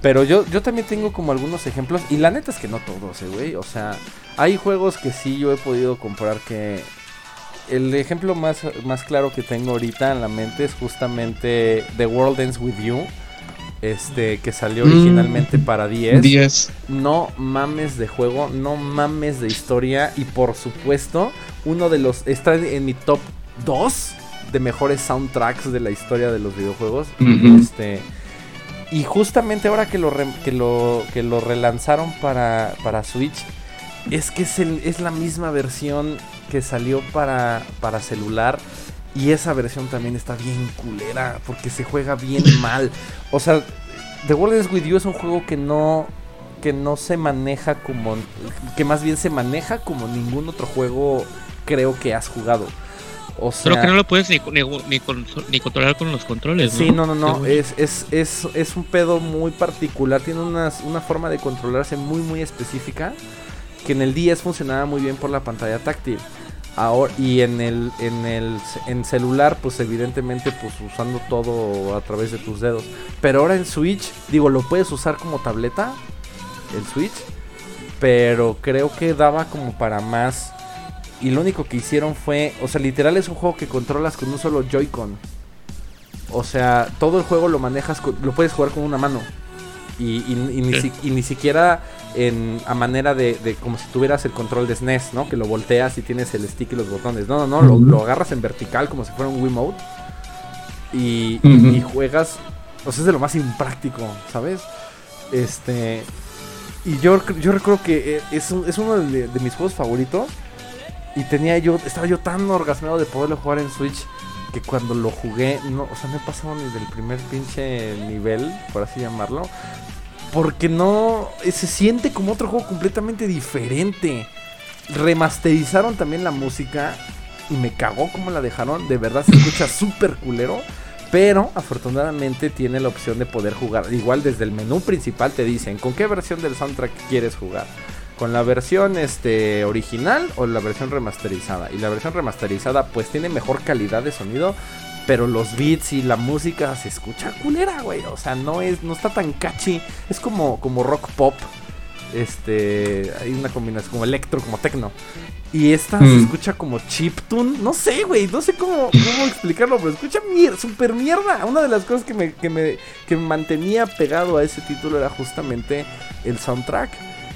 Pero yo, yo también tengo como algunos ejemplos. Y la neta es que no todos, eh, güey. O sea, hay juegos que sí yo he podido comprar que. El ejemplo más, más claro que tengo ahorita en la mente es justamente The World Ends With You este que salió originalmente mm, para 10. No mames de juego, no mames de historia y por supuesto, uno de los está en mi top 2 de mejores soundtracks de la historia de los videojuegos. Este y justamente ahora que lo que lo que lo relanzaron para, para Switch es que es, es la misma versión que salió para para celular y esa versión también está bien culera porque se juega bien mal. O sea, The World is With You es un juego que no que no se maneja como que más bien se maneja como ningún otro juego creo que has jugado. O sea, Pero que no lo puedes ni, ni, controlar con los controles. Sí, no, no, no. Es, es, es, es, un pedo muy particular. Tiene una, una forma de controlarse muy, muy específica. Que en el 10 funcionaba muy bien por la pantalla táctil Ahora, y en el, en el en celular, pues evidentemente, pues usando todo a través de tus dedos. Pero ahora en Switch, digo, lo puedes usar como tableta, el Switch. Pero creo que daba como para más. Y lo único que hicieron fue, o sea, literal es un juego que controlas con un solo Joy-Con. O sea, todo el juego lo manejas, lo puedes jugar con una mano. Y, ni, siquiera en, a manera de, como si tuvieras el control de SNES, ¿no? Que lo volteas y tienes el stick y los botones. No, no, no, lo, agarras en vertical como si fuera un Wiimote. Y, y, juegas. O sea, es de lo más impráctico, ¿sabes? Este. Y yo, yo recuerdo que eh, es, es uno de, de, mis juegos favoritos. Y tenía yo, estaba yo tan orgasmeado de poderlo jugar en Switch que cuando lo jugué, no, o sea, no he pasado ni del primer pinche nivel, por así llamarlo. Porque no, eh, se siente como otro juego completamente diferente. Remasterizaron también la música y me cagó como la dejaron. De verdad se escucha súper culero. Pero afortunadamente tiene la opción de poder jugar. Igual desde el menú principal te dicen con qué versión del soundtrack quieres jugar con la versión este original o la versión remasterizada. Y la versión remasterizada pues tiene mejor calidad de sonido, pero los beats y la música se escucha culera, güey. O sea, no es no está tan catchy, es como como rock pop. Este, hay una combinación como electro, como techno. Y esta se mm. escucha como chiptune. No sé, güey. No sé cómo, cómo explicarlo, pero escucha mierda, super mierda. Una de las cosas que me, que me, que me mantenía pegado a ese título era justamente el soundtrack.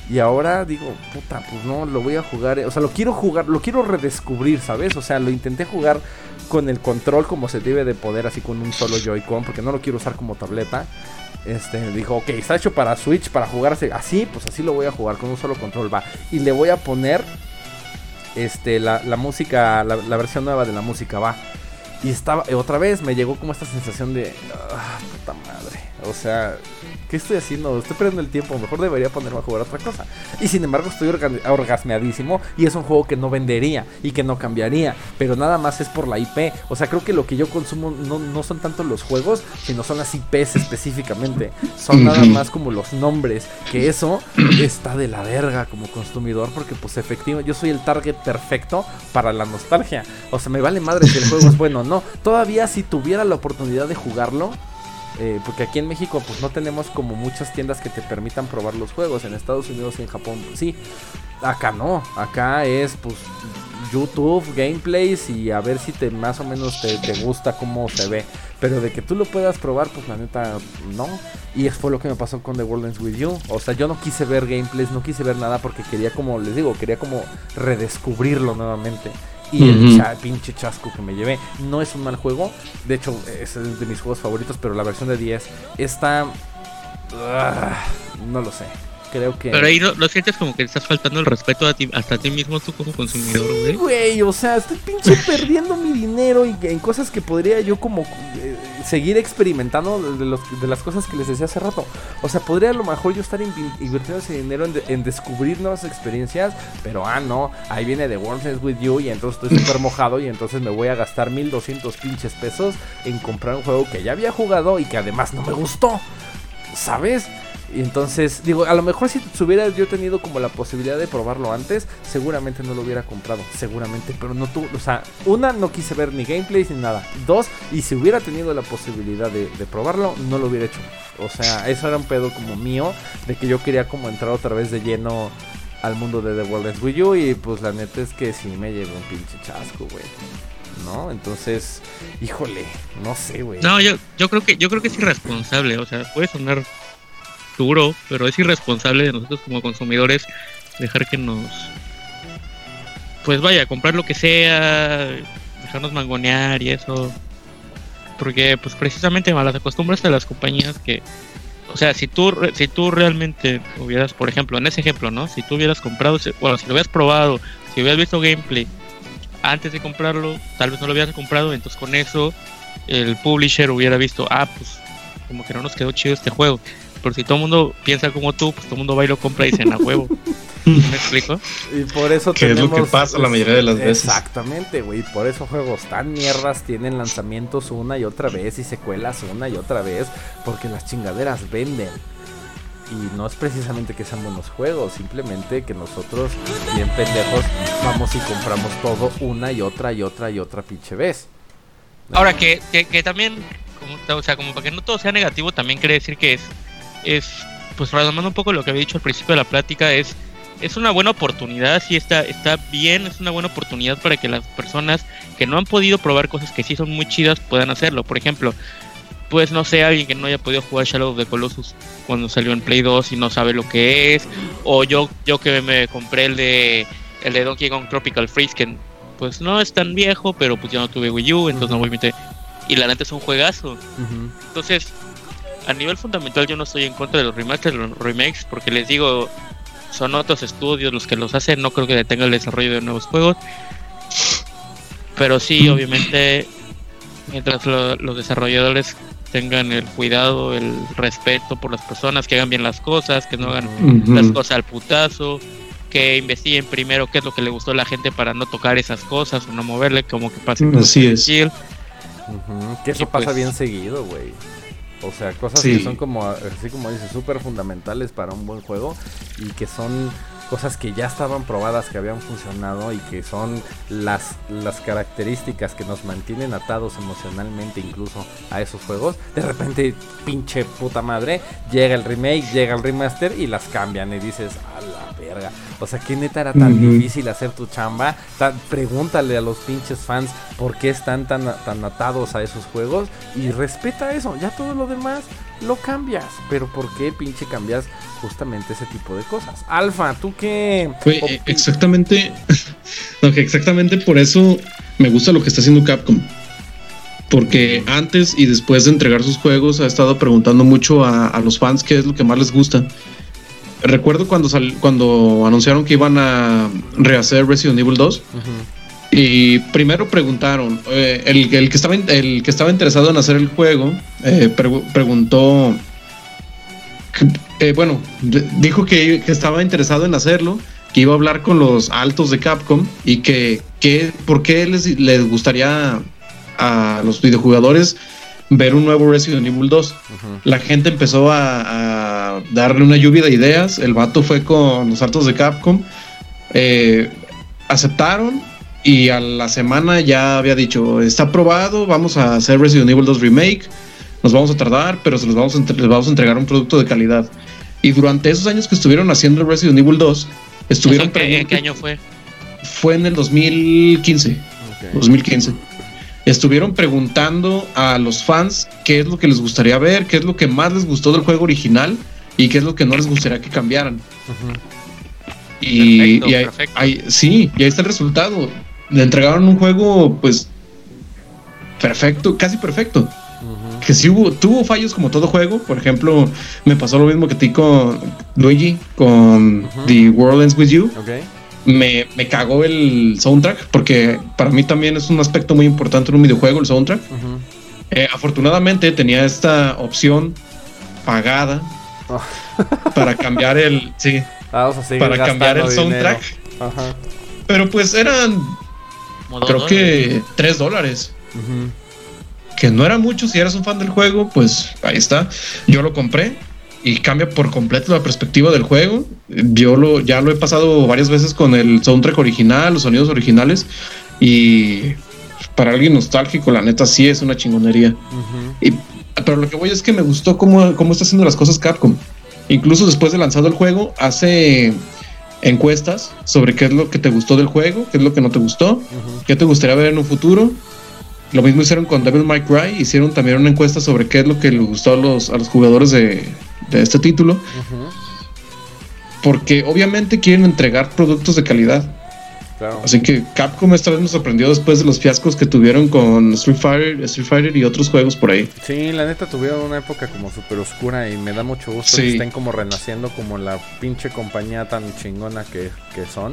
Y ahora digo, puta, pues no, lo voy a jugar. O sea, lo quiero jugar, lo quiero redescubrir, ¿sabes? O sea, lo intenté jugar con el control como se debe de poder, así con un solo Joy-Con, porque no lo quiero usar como tableta. Este, dijo, ok, está hecho para Switch, para jugarse así, pues así lo voy a jugar con un solo control, va. Y le voy a poner, este, la, música, la, versión nueva de la música, va. Y estaba, otra vez me llegó como esta sensación de, ah, puta madre. O sea, ¿qué estoy haciendo? Estoy perdiendo el tiempo. Mejor debería ponerme a jugar otra cosa. Y sin embargo, estoy orgasmeadísimo. Y es un juego que no vendería y que no cambiaría. Pero nada más es por la IP. O sea, creo que lo que yo consumo no, son tanto los juegos, sino son las IPs específicamente. Son nada más como los nombres. Que eso está de la verga como consumidor. Porque, pues, efectivamente, yo soy el target perfecto para la nostalgia. O sea, me vale madre si el juego es bueno o no. Todavía, si tuviera la oportunidad de jugarlo eh, porque aquí en México pues no tenemos como muchas tiendas que te permitan probar los juegos. En Estados Unidos y en Japón sí. Acá no. Acá es pues YouTube, gameplays y a ver si te más o menos te, gusta cómo se ve. Pero de que tú lo puedas probar, pues la neta no. Y eso fue lo que me pasó con The World Ends With You. O sea, yo no quise ver gameplays, no quise ver nada porque quería como, les digo, quería como redescubrirlo nuevamente. Y el pinche chasco que me llevé. No es un mal juego. De hecho, es de mis juegos favoritos. Pero la versión de 10 está. Ah, no lo sé creo que. Pero ahí no, lo sientes como que estás faltando el respeto a ti, hasta a ti mismo tú como consumidor, güey. güey, o sea, estoy pinche perdiendo mi dinero y en cosas que podría yo como eh, seguir experimentando de, los, de las cosas que les decía hace rato. O sea, podría a lo mejor yo estar invirtiendo ese dinero en, descubrir nuevas experiencias, pero ah, no, ahí viene The World With You y entonces estoy súper mojado y entonces me voy a gastar 1200 pinches pesos en comprar un juego que ya había jugado y que además no me gustó. ¿Sabes? Y entonces, digo, a lo mejor si hubiera yo tenido como la posibilidad de probarlo antes, seguramente no lo hubiera comprado, seguramente, pero no tuvo, o sea, una, no quise ver ni gameplays ni nada. Dos, y si hubiera tenido la posibilidad de, probarlo, no lo hubiera hecho. O sea, eso era un pedo como mío, de que yo quería como entrar otra vez de lleno al mundo de The World is With You y pues la neta es que sí me llegó un pinche chasco, güey. ¿no? Entonces, híjole, no sé, güey. No, yo, yo creo que yo creo que es irresponsable, o sea, puede sonar duro, pero es irresponsable de nosotros como consumidores dejar que nos pues vaya, comprar lo que sea, dejarnos mangonear y eso. Porque pues precisamente malas acostumbras de las compañías que o sea, si tú si tú realmente hubieras, por ejemplo, en ese ejemplo, ¿no? Si tú hubieras comprado, bueno, si lo hubieras probado, si hubieras visto gameplay antes de comprarlo, tal vez no lo hubieras comprado, entonces con eso el publisher hubiera visto, ah, pues como que no nos quedó chido este juego. Pero si todo el mundo piensa como tú, pues todo el mundo va y lo compra y dice, a huevo. ¿Me explico? Y por eso que es lo que pasa la mayoría de las veces. Exactamente, güey. Por eso juegos tan mierdas tienen lanzamientos una y otra vez y secuelas una y otra vez. Porque las chingaderas venden. Y no es precisamente que sean buenos juegos, simplemente que nosotros, bien pendejos, vamos y compramos todo una y otra y otra y otra pinche vez. Ahora que, que, también, como, o sea, como para que no todo sea negativo, también quiere decir que es, es pues retomando un poco lo que había dicho al principio de la plática, es es una buena oportunidad, sí está, está bien, es una buena oportunidad para que las personas que no han podido probar cosas que sí son muy chidas puedan hacerlo. Por ejemplo, pues no sé, alguien que no haya podido jugar Shadow of the Colossus cuando salió en Play 2 y no sabe lo que es, o yo, yo que me compré el de el de Donkey Kong Tropical Freeze, que pues no es tan viejo, pero pues yo no tuve Wii U, entonces no voy a meter. Y la neta es un juegazo. Entonces, a nivel fundamental yo no estoy en contra de los remasters, los remakes, porque les digo, son otros estudios los que los hacen, no creo que detenga el desarrollo de nuevos juegos. Pero sí, obviamente, mientras los desarrolladores tengan el cuidado, el respeto por las personas, que hagan bien las cosas, que no hagan las cosas al putazo, que investiguen primero qué es lo que le gustó a la gente para no tocar esas cosas o no moverle, como que pase. Así es. Que eso pasa pues bien seguido, güey. O sea, cosas que son como, así como dice, súper fundamentales para un buen juego y que son cosas que ya estaban probadas, que habían funcionado y que son las, las características que nos mantienen atados emocionalmente incluso a esos juegos. De repente, pinche puta madre, llega el remake, llega el remaster y las cambian y dices, a la verga. O sea, ¿qué neta era tan difícil hacer tu chamba? pregúntale a los pinches fans por qué están tan, tan atados a esos juegos y respeta eso. Ya todo lo demás lo cambias. Pero ¿por qué pinche cambias justamente ese tipo de cosas? Alfa, ¿tú qué? Eh, exactamente. exactamente por eso me gusta lo que está haciendo Capcom. Porque antes y después de entregar sus juegos ha estado preguntando mucho a, los fans qué es lo que más les gusta. Recuerdo cuando, cuando anunciaron que iban a rehacer Resident Evil 2. Y primero preguntaron, eh, el, que estaba, el que estaba interesado en hacer el juego eh, preguntó, eh, bueno, dijo que, estaba interesado en hacerlo, que iba a hablar con los altos de Capcom y que, que por qué les, les gustaría a los videojugadores ver un nuevo Resident Evil 2. La gente empezó a, darle una lluvia de ideas, el vato fue con los altos de Capcom, aceptaron y a la semana ya había dicho, está aprobado, vamos a hacer Resident Evil 2 Remake, nos vamos a tardar, pero se los vamos a les vamos a entregar un producto de calidad. Y durante esos años que estuvieron haciendo Resident Evil 2, estuvieron... ¿Qué, ¿Qué año fue? Fue en el 2015. 2015 estuvieron preguntando a los fans qué es lo que les gustaría ver, qué es lo que más les gustó del juego original y qué es lo que no les gustaría que cambiaran. Y, sí, y ahí está el resultado le entregaron un juego, pues, perfecto, casi perfecto. Que sí hubo, tuvo fallos como todo juego. Por ejemplo, me pasó lo mismo que ti con Luigi, con The World Ends With You. Me, me, cagó el soundtrack, porque para mí también es un aspecto muy importante en un videojuego, el soundtrack. Eh, afortunadamente tenía esta opción pagada oh. para cambiar el. Sí. Ah, para cambiar el soundtrack. Pero pues eran creo que 3 dólares. Que no era mucho, si eras un fan del juego, pues ahí está. Yo lo compré y cambia por completo la perspectiva del juego. Yo lo, ya lo he pasado varias veces con el soundtrack original, los sonidos originales. Y para alguien nostálgico, la neta sí es una chingonería. y, pero lo que voy es que me gustó cómo, cómo está haciendo las cosas Capcom. Incluso después de lanzado el juego, hace encuestas sobre qué es lo que te gustó del juego, qué es lo que no te gustó, qué te gustaría ver en un futuro. Lo mismo hicieron con Devil May Cry, hicieron también una encuesta sobre qué es lo que les gustó a los, a los jugadores de, este título. Porque obviamente quieren entregar productos de calidad. Así que Capcom esta vez nos sorprendió después de los fiascos que tuvieron con Street Fighter, Street Fighter y otros juegos por ahí. Sí, la neta tuvieron una época como súper oscura y me da mucho gusto que estén como renaciendo como la pinche compañía tan chingona que, son.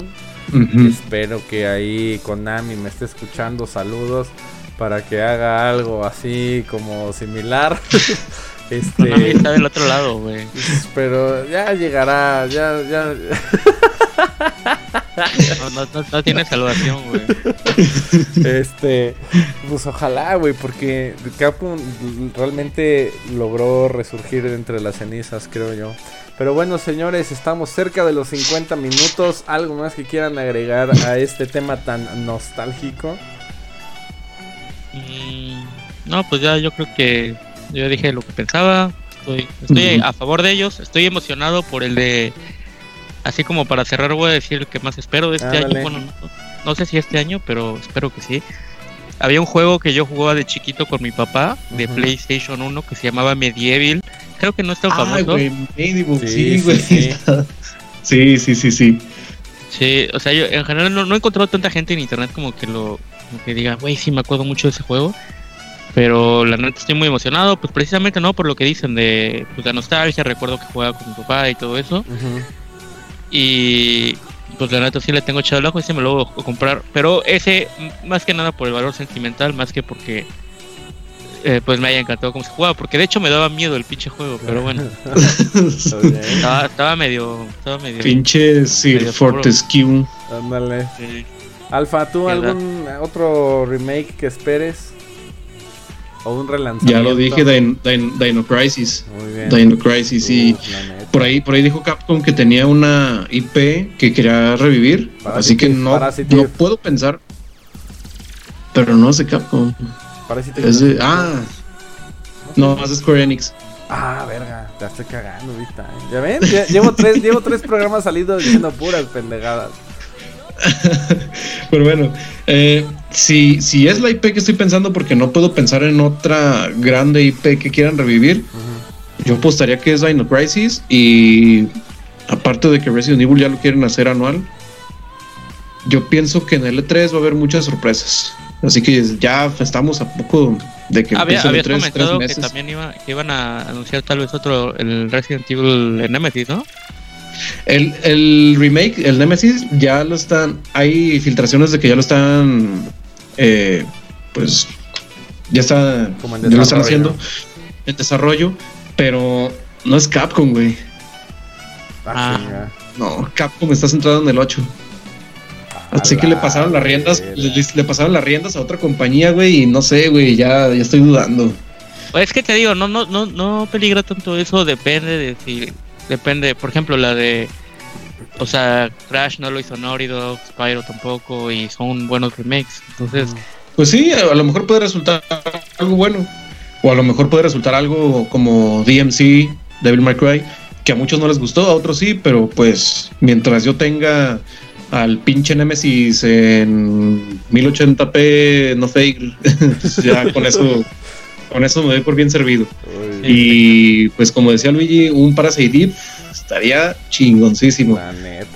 Espero que ahí Konami me esté escuchando. Saludos para que haga algo así como similar. este Konami está del otro lado, güey. Pero ya llegará, ya, ya. no, tiene salvación, güey. Este, pues ojalá, güey, porque Capcom realmente logró resurgir entre las cenizas, creo yo. Pero bueno, señores, estamos cerca de los 50 minutos. ¿Algo más que quieran agregar a este tema tan nostálgico? Mm, no, pues ya yo creo que yo dije lo que pensaba. Estoy, a favor de ellos. Estoy emocionado por el de. Así como para cerrar, voy a decir el que más espero de este año. Bueno, no, sé si este año, pero espero que sí. Había un juego que yo jugaba de chiquito con mi papá de PlayStation 1 que se llamaba Medieval creo que no es tan famoso. sí, güey. Sí, sí, sí, sí, sí. o sea, yo en general no, he encontrado tanta gente en internet como que lo que diga, güey, sí me acuerdo mucho de ese juego. Pero la neta estoy muy emocionado, pues precisamente no por lo que dicen de pues, la nostalgia, recuerdo que jugaba con mi papá y todo eso. Y pues la neta sí le tengo echado el ojo y sí me lo voy a comprar. Pero ese, más que nada por el valor sentimental, más que porque eh, pues me haya encantado cómo se jugaba, porque de hecho me daba miedo el pinche juego, pero bueno. estaba, medio, estaba medio. Pinche Sir Fortescue. Ándale. Alfa, ¿tú algún otro remake que esperes? ¿O un relanzamiento? Ya lo dije, Dino, Crisis. Muy bien. Dino Crisis, y por ahí, por ahí dijo Capcom que tenía una IP que quería revivir, así que no, no puedo pensar. Pero no es de Capcom. Parece ah. No, más Square Enix. Ah, verga, te estoy cagando ahorita. ¿eh? ¿Ya ven? llevo, tres, llevo tres programas salidos diciendo puras pendejadas. Pero bueno, eh, si, si es la IP que estoy pensando, porque no puedo pensar en otra grande IP que quieran revivir, yo apostaría que es Dino Crisis. Y aparte de que Resident Evil ya lo quieren hacer anual, yo pienso que en L3 va a haber muchas sorpresas. Así que ya estamos a poco de que Había, habías tres, comentado que también iba, que iban a anunciar tal vez otro, el Resident Evil Nemesis, ¿no? El, el remake, el Nemesis, ya lo están. Hay filtraciones de que ya lo están. Eh, pues. Ya está. ya lo están haciendo. En desarrollo. Pero no es Capcom, güey. Ah, ah. No, Capcom está centrado en el 8. Así que le pasaron las riendas, le, pasaron las riendas a otra compañía, güey, y no sé, güey, ya, ya estoy dudando. Pues es que te digo, no, no, no, no peligra tanto eso, depende de si, depende, por ejemplo, la de, o sea, Crash no lo hizo Naughty Dog, Spyro tampoco, y son buenos remakes, entonces... Pues sí, a lo mejor puede resultar algo bueno, o a lo mejor puede resultar algo como DMC, Devil May Cry, que a muchos no les gustó, a otros sí, pero pues mientras yo tenga al pinche Nemesis en 1080p no fake, ya con eso con eso me doy por bien servido. y pues como decía Luigi, un Parasite Deep estaría chingoncísimo.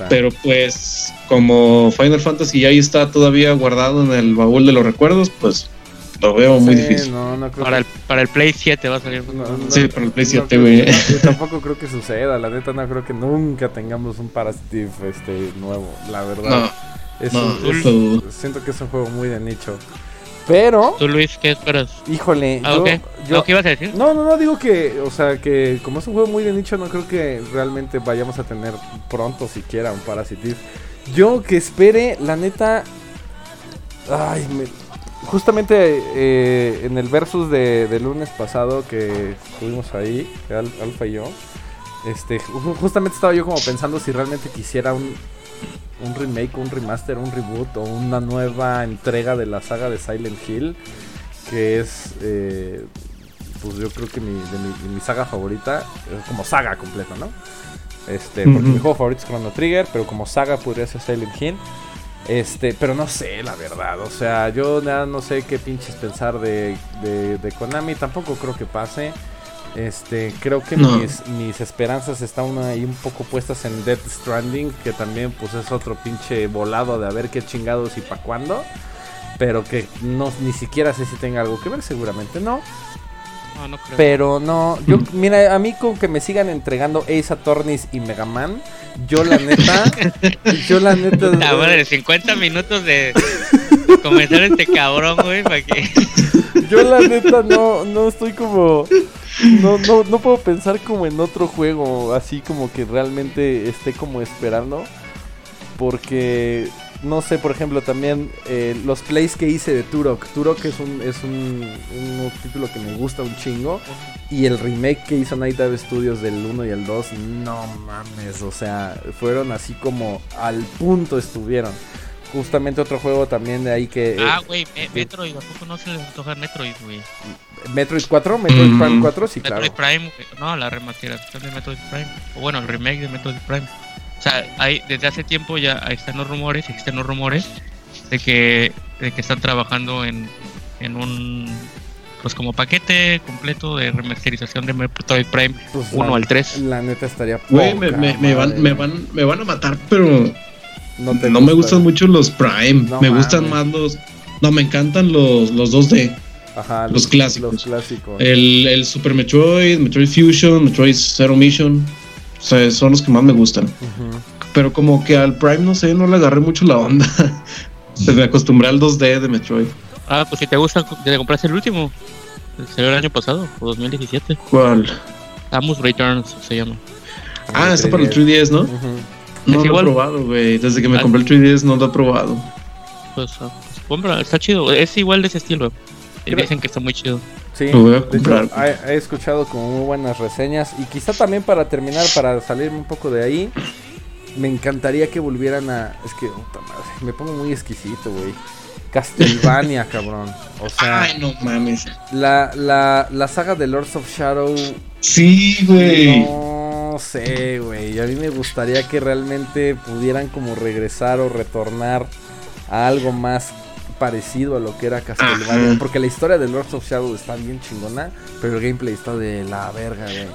Pero pues como Final Fantasy ahí está todavía guardado en el baúl de los recuerdos, pues lo veo muy difícil. para, el, para el Play 7 va a salir. sí, para el Play 7, güey. yo tampoco creo que suceda. La neta, no creo que nunca tengamos un Parasitive este, nuevo. La verdad. No, siento que es un juego muy de nicho. Pero. ¿Tú, Luis, qué esperas? Híjole. Ah, yo, ¿Qué ibas a decir? No, no, no, digo que, o sea, que como es un juego muy de nicho, no creo que realmente vayamos a tener pronto siquiera un Parasitive. Yo que espere, la neta. Ay, me, justamente eh, en el versus de, lunes pasado que estuvimos ahí, Alfa y yo, este, justamente estaba yo como pensando si realmente quisiera un, un remake, un remaster, un reboot o una nueva entrega de la saga de Silent Hill, que es, eh, pues yo creo que mi, de mi, saga favorita, como saga completa, ¿no? Este, porque mi juego favorito es Chrono Trigger, pero como saga podría ser Silent Hill. Este, pero no sé, la verdad. O sea, yo nada no sé qué pinches pensar de, de, Konami. Tampoco creo que pase. Este, creo que mis, mis, esperanzas están ahí un poco puestas en Death Stranding, que también pues es otro pinche volado de a ver qué chingados y pa' cuándo. Pero que no ni siquiera sé si tenga algo que ver, seguramente no. Pero no, yo, mira, a mí con que me sigan entregando Ace Attorneys y Mega Man, yo la neta, yo la neta. Ah, bueno, 50 minutos de comenzar este cabrón, güey, para que. Yo la neta no, no estoy como. No, no, no puedo pensar como en otro juego, así como que realmente esté como esperando. porque no sé, por ejemplo, también eh, los plays que hice de Turok. Turok es un, es un, un, título que me gusta un chingo. Y el remake que hizo Night Dive Studios del 1 y el 2, no mames, o sea, fueron así como al punto estuvieron. Justamente otro juego también de ahí que... Ah, güey, Metroid, ¿a poco no se les antoja Metroid, güey? ¿Metroid 4? ¿Metroid Prime 4? Sí, Metroid Prime, no, la remasterización de Metroid Prime. O bueno, el remake de Metroid Prime. O sea, hay, desde hace tiempo ya están los rumores, existen los rumores de que, de que están trabajando en, en un pues como paquete completo de remasterización de Metroid Prime 1 pues al 3. La neta estaría Güey, me, me, van, me, van, me van a matar, pero no, no me gustan mucho los Prime. me gustan más los. No, me encantan los, los 2D. Ajá, los, clásicos. Los clásicos. El, el Super Metroid, Metroid Fusion, Metroid Zero Mission. O sea, son los que más me gustan. Pero como que al Prime, no sé, no le agarré mucho la onda. Se me acostumbré al 2D de Metroid. Ah, pues si te gusta, te compraste el último. Salió el año pasado, o 2017. ¿Cuál? Samus Returns se llama. Ah, está para el 3DS, ¿no? No lo he probado, güey. Desde que me ah. compré el 3DS no lo he probado. Pues, ah, pues compra, está chido. Es igual de ese estilo. Dicen que está muy chido. Sí, lo voy a comprar. he, escuchado como muy buenas reseñas. Y quizá también para terminar, para salirme un poco de ahí, me encantaría que volvieran a. Es que, puta madre, me pongo muy exquisito, güey. Castlevania, cabrón. O sea. Ay, no mames. La, la, la saga de Lords of Shadow. Sí, güey. No sé, güey. A mí me gustaría que realmente pudieran como regresar o retornar a algo más parecido a lo que era Castlevania. Porque la historia de Lords of Shadow está bien chingona, pero el gameplay está de la verga, güey.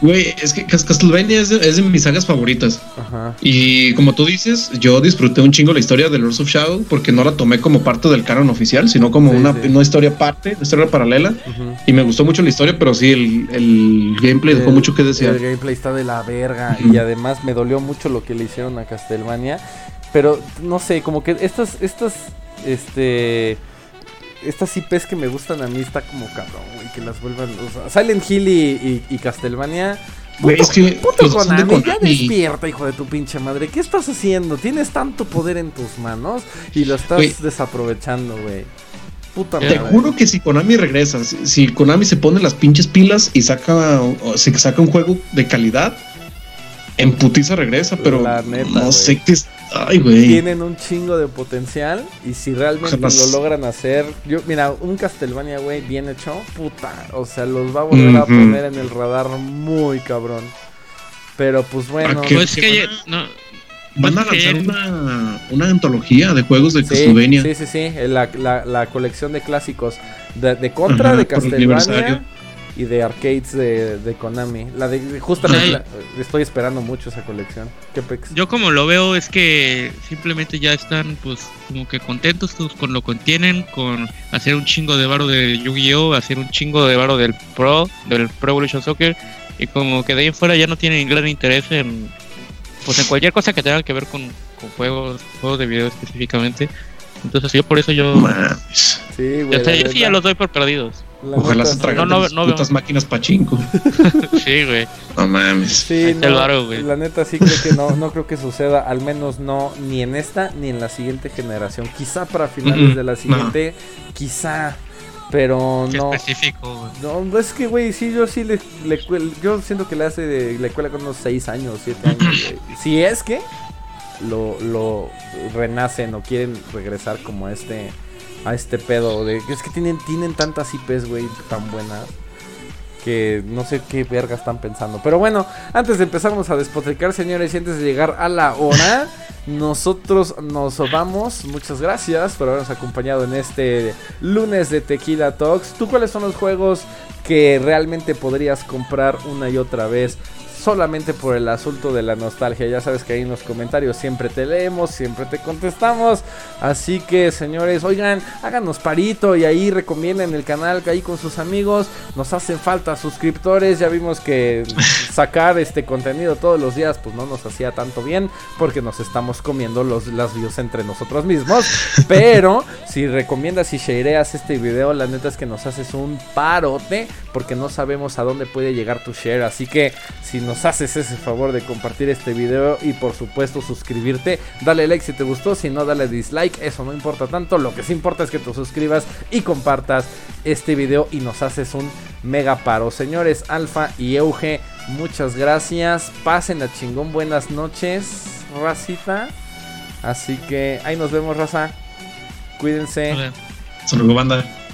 Güey, es que Castlevania es de, mis sagas favoritas. Ajá. Y como tú dices, yo disfruté un chingo la historia de Lords of Shadow porque no la tomé como parte del canon oficial, sino como una, historia aparte, una historia paralela. Y me gustó mucho la historia, pero sí, el, gameplay dejó mucho que desear. El gameplay está de la verga. Y además me dolió mucho lo que le hicieron a Castlevania. Pero no sé, como que estas, estas, este estas IPs que me gustan a mí está como cabrón, güey, que las vuelvan. O sea, Silent Hill y, y, Castlevania. Güey, es que. Puto Konami, ya despierta, hijo de tu pinche madre. ¿Qué estás haciendo? Tienes tanto poder en tus manos y lo estás desaprovechando, güey. Puta Te juro que si Konami regresa, si, Konami se pone las pinches pilas y saca, o, se saca un juego de calidad, en putiza regresa, pero no sé qué Ay, güey. Tienen un chingo de potencial y si realmente lo logran hacer, yo mira, un Castlevania, güey, bien hecho, puta, o sea, los va a volver a poner en el radar muy cabrón. Pero pues bueno, pues que no, van a lanzar una, una antología de juegos de Castlevania. Sí, sí, sí, la, la, la colección de clásicos de, de Contra, de Castlevania y de arcades de, Konami. La de justamente estoy esperando mucho esa colección. ¿Qué Yo como lo veo es que simplemente ya están pues como que contentos con lo que tienen, con hacer un chingo de varo de Yu-Gi-Oh, hacer un chingo de varo del Pro, del Pro Evolution Soccer y como que de ahí en fuera ya no tienen gran interés en pues en cualquier cosa que tenga que ver con, con juegos, juegos de video específicamente. Entonces yo por eso yo... Sí, güey, yo sí ya los doy por perdidos. Ojalá se traigan no, no, putas máquinas pachinko. sí, güey. No mames. Sí, la neta sí creo que no, no creo que suceda, al menos no ni en esta ni en la siguiente generación. Quizá para finales de la siguiente, quizá, pero no. específico, No, es que, güey, sí, yo sí le, le yo siento que le hace de, le cuela con unos 6 años, 7 años, Si es que lo, lo renacen o quieren regresar como este a este pedo de es que tienen tienen tantas IPs, güey, tan buenas que no sé qué verga están pensando. Pero bueno, antes de empezarnos a despotricar, señores, y antes de llegar a la hora, nosotros nos vamos. Muchas gracias por habernos acompañado en este lunes de Tequila Talks. ¿Tú cuáles son los juegos que realmente podrías comprar una y otra vez solamente por el asunto de la nostalgia. Ya sabes que ahí en los comentarios siempre te leemos, siempre te contestamos. Así que, señores, oigan, háganos parito y ahí recomienden el canal ahí con sus amigos. Nos hacen falta suscriptores. Ya vimos que sacar este contenido todos los días pues no nos hacía tanto bien porque nos estamos comiendo los, las views entre nosotros mismos. Pero si recomiendas y shareas este video, la neta es que nos haces un parote porque no sabemos a dónde puede llegar tu share. Así que si nos haces ese favor de compartir este video y por supuesto suscribirte, dale like si te gustó, si no dale dislike, eso no importa tanto. Lo que sí importa es que te suscribas y compartas este video y nos haces un mega paro. Señores, Alfa y Euge, muchas gracias. Pasen a chingón, buenas noches, racita. Así que ahí nos vemos, raza. Cuídense. Saludos, banda.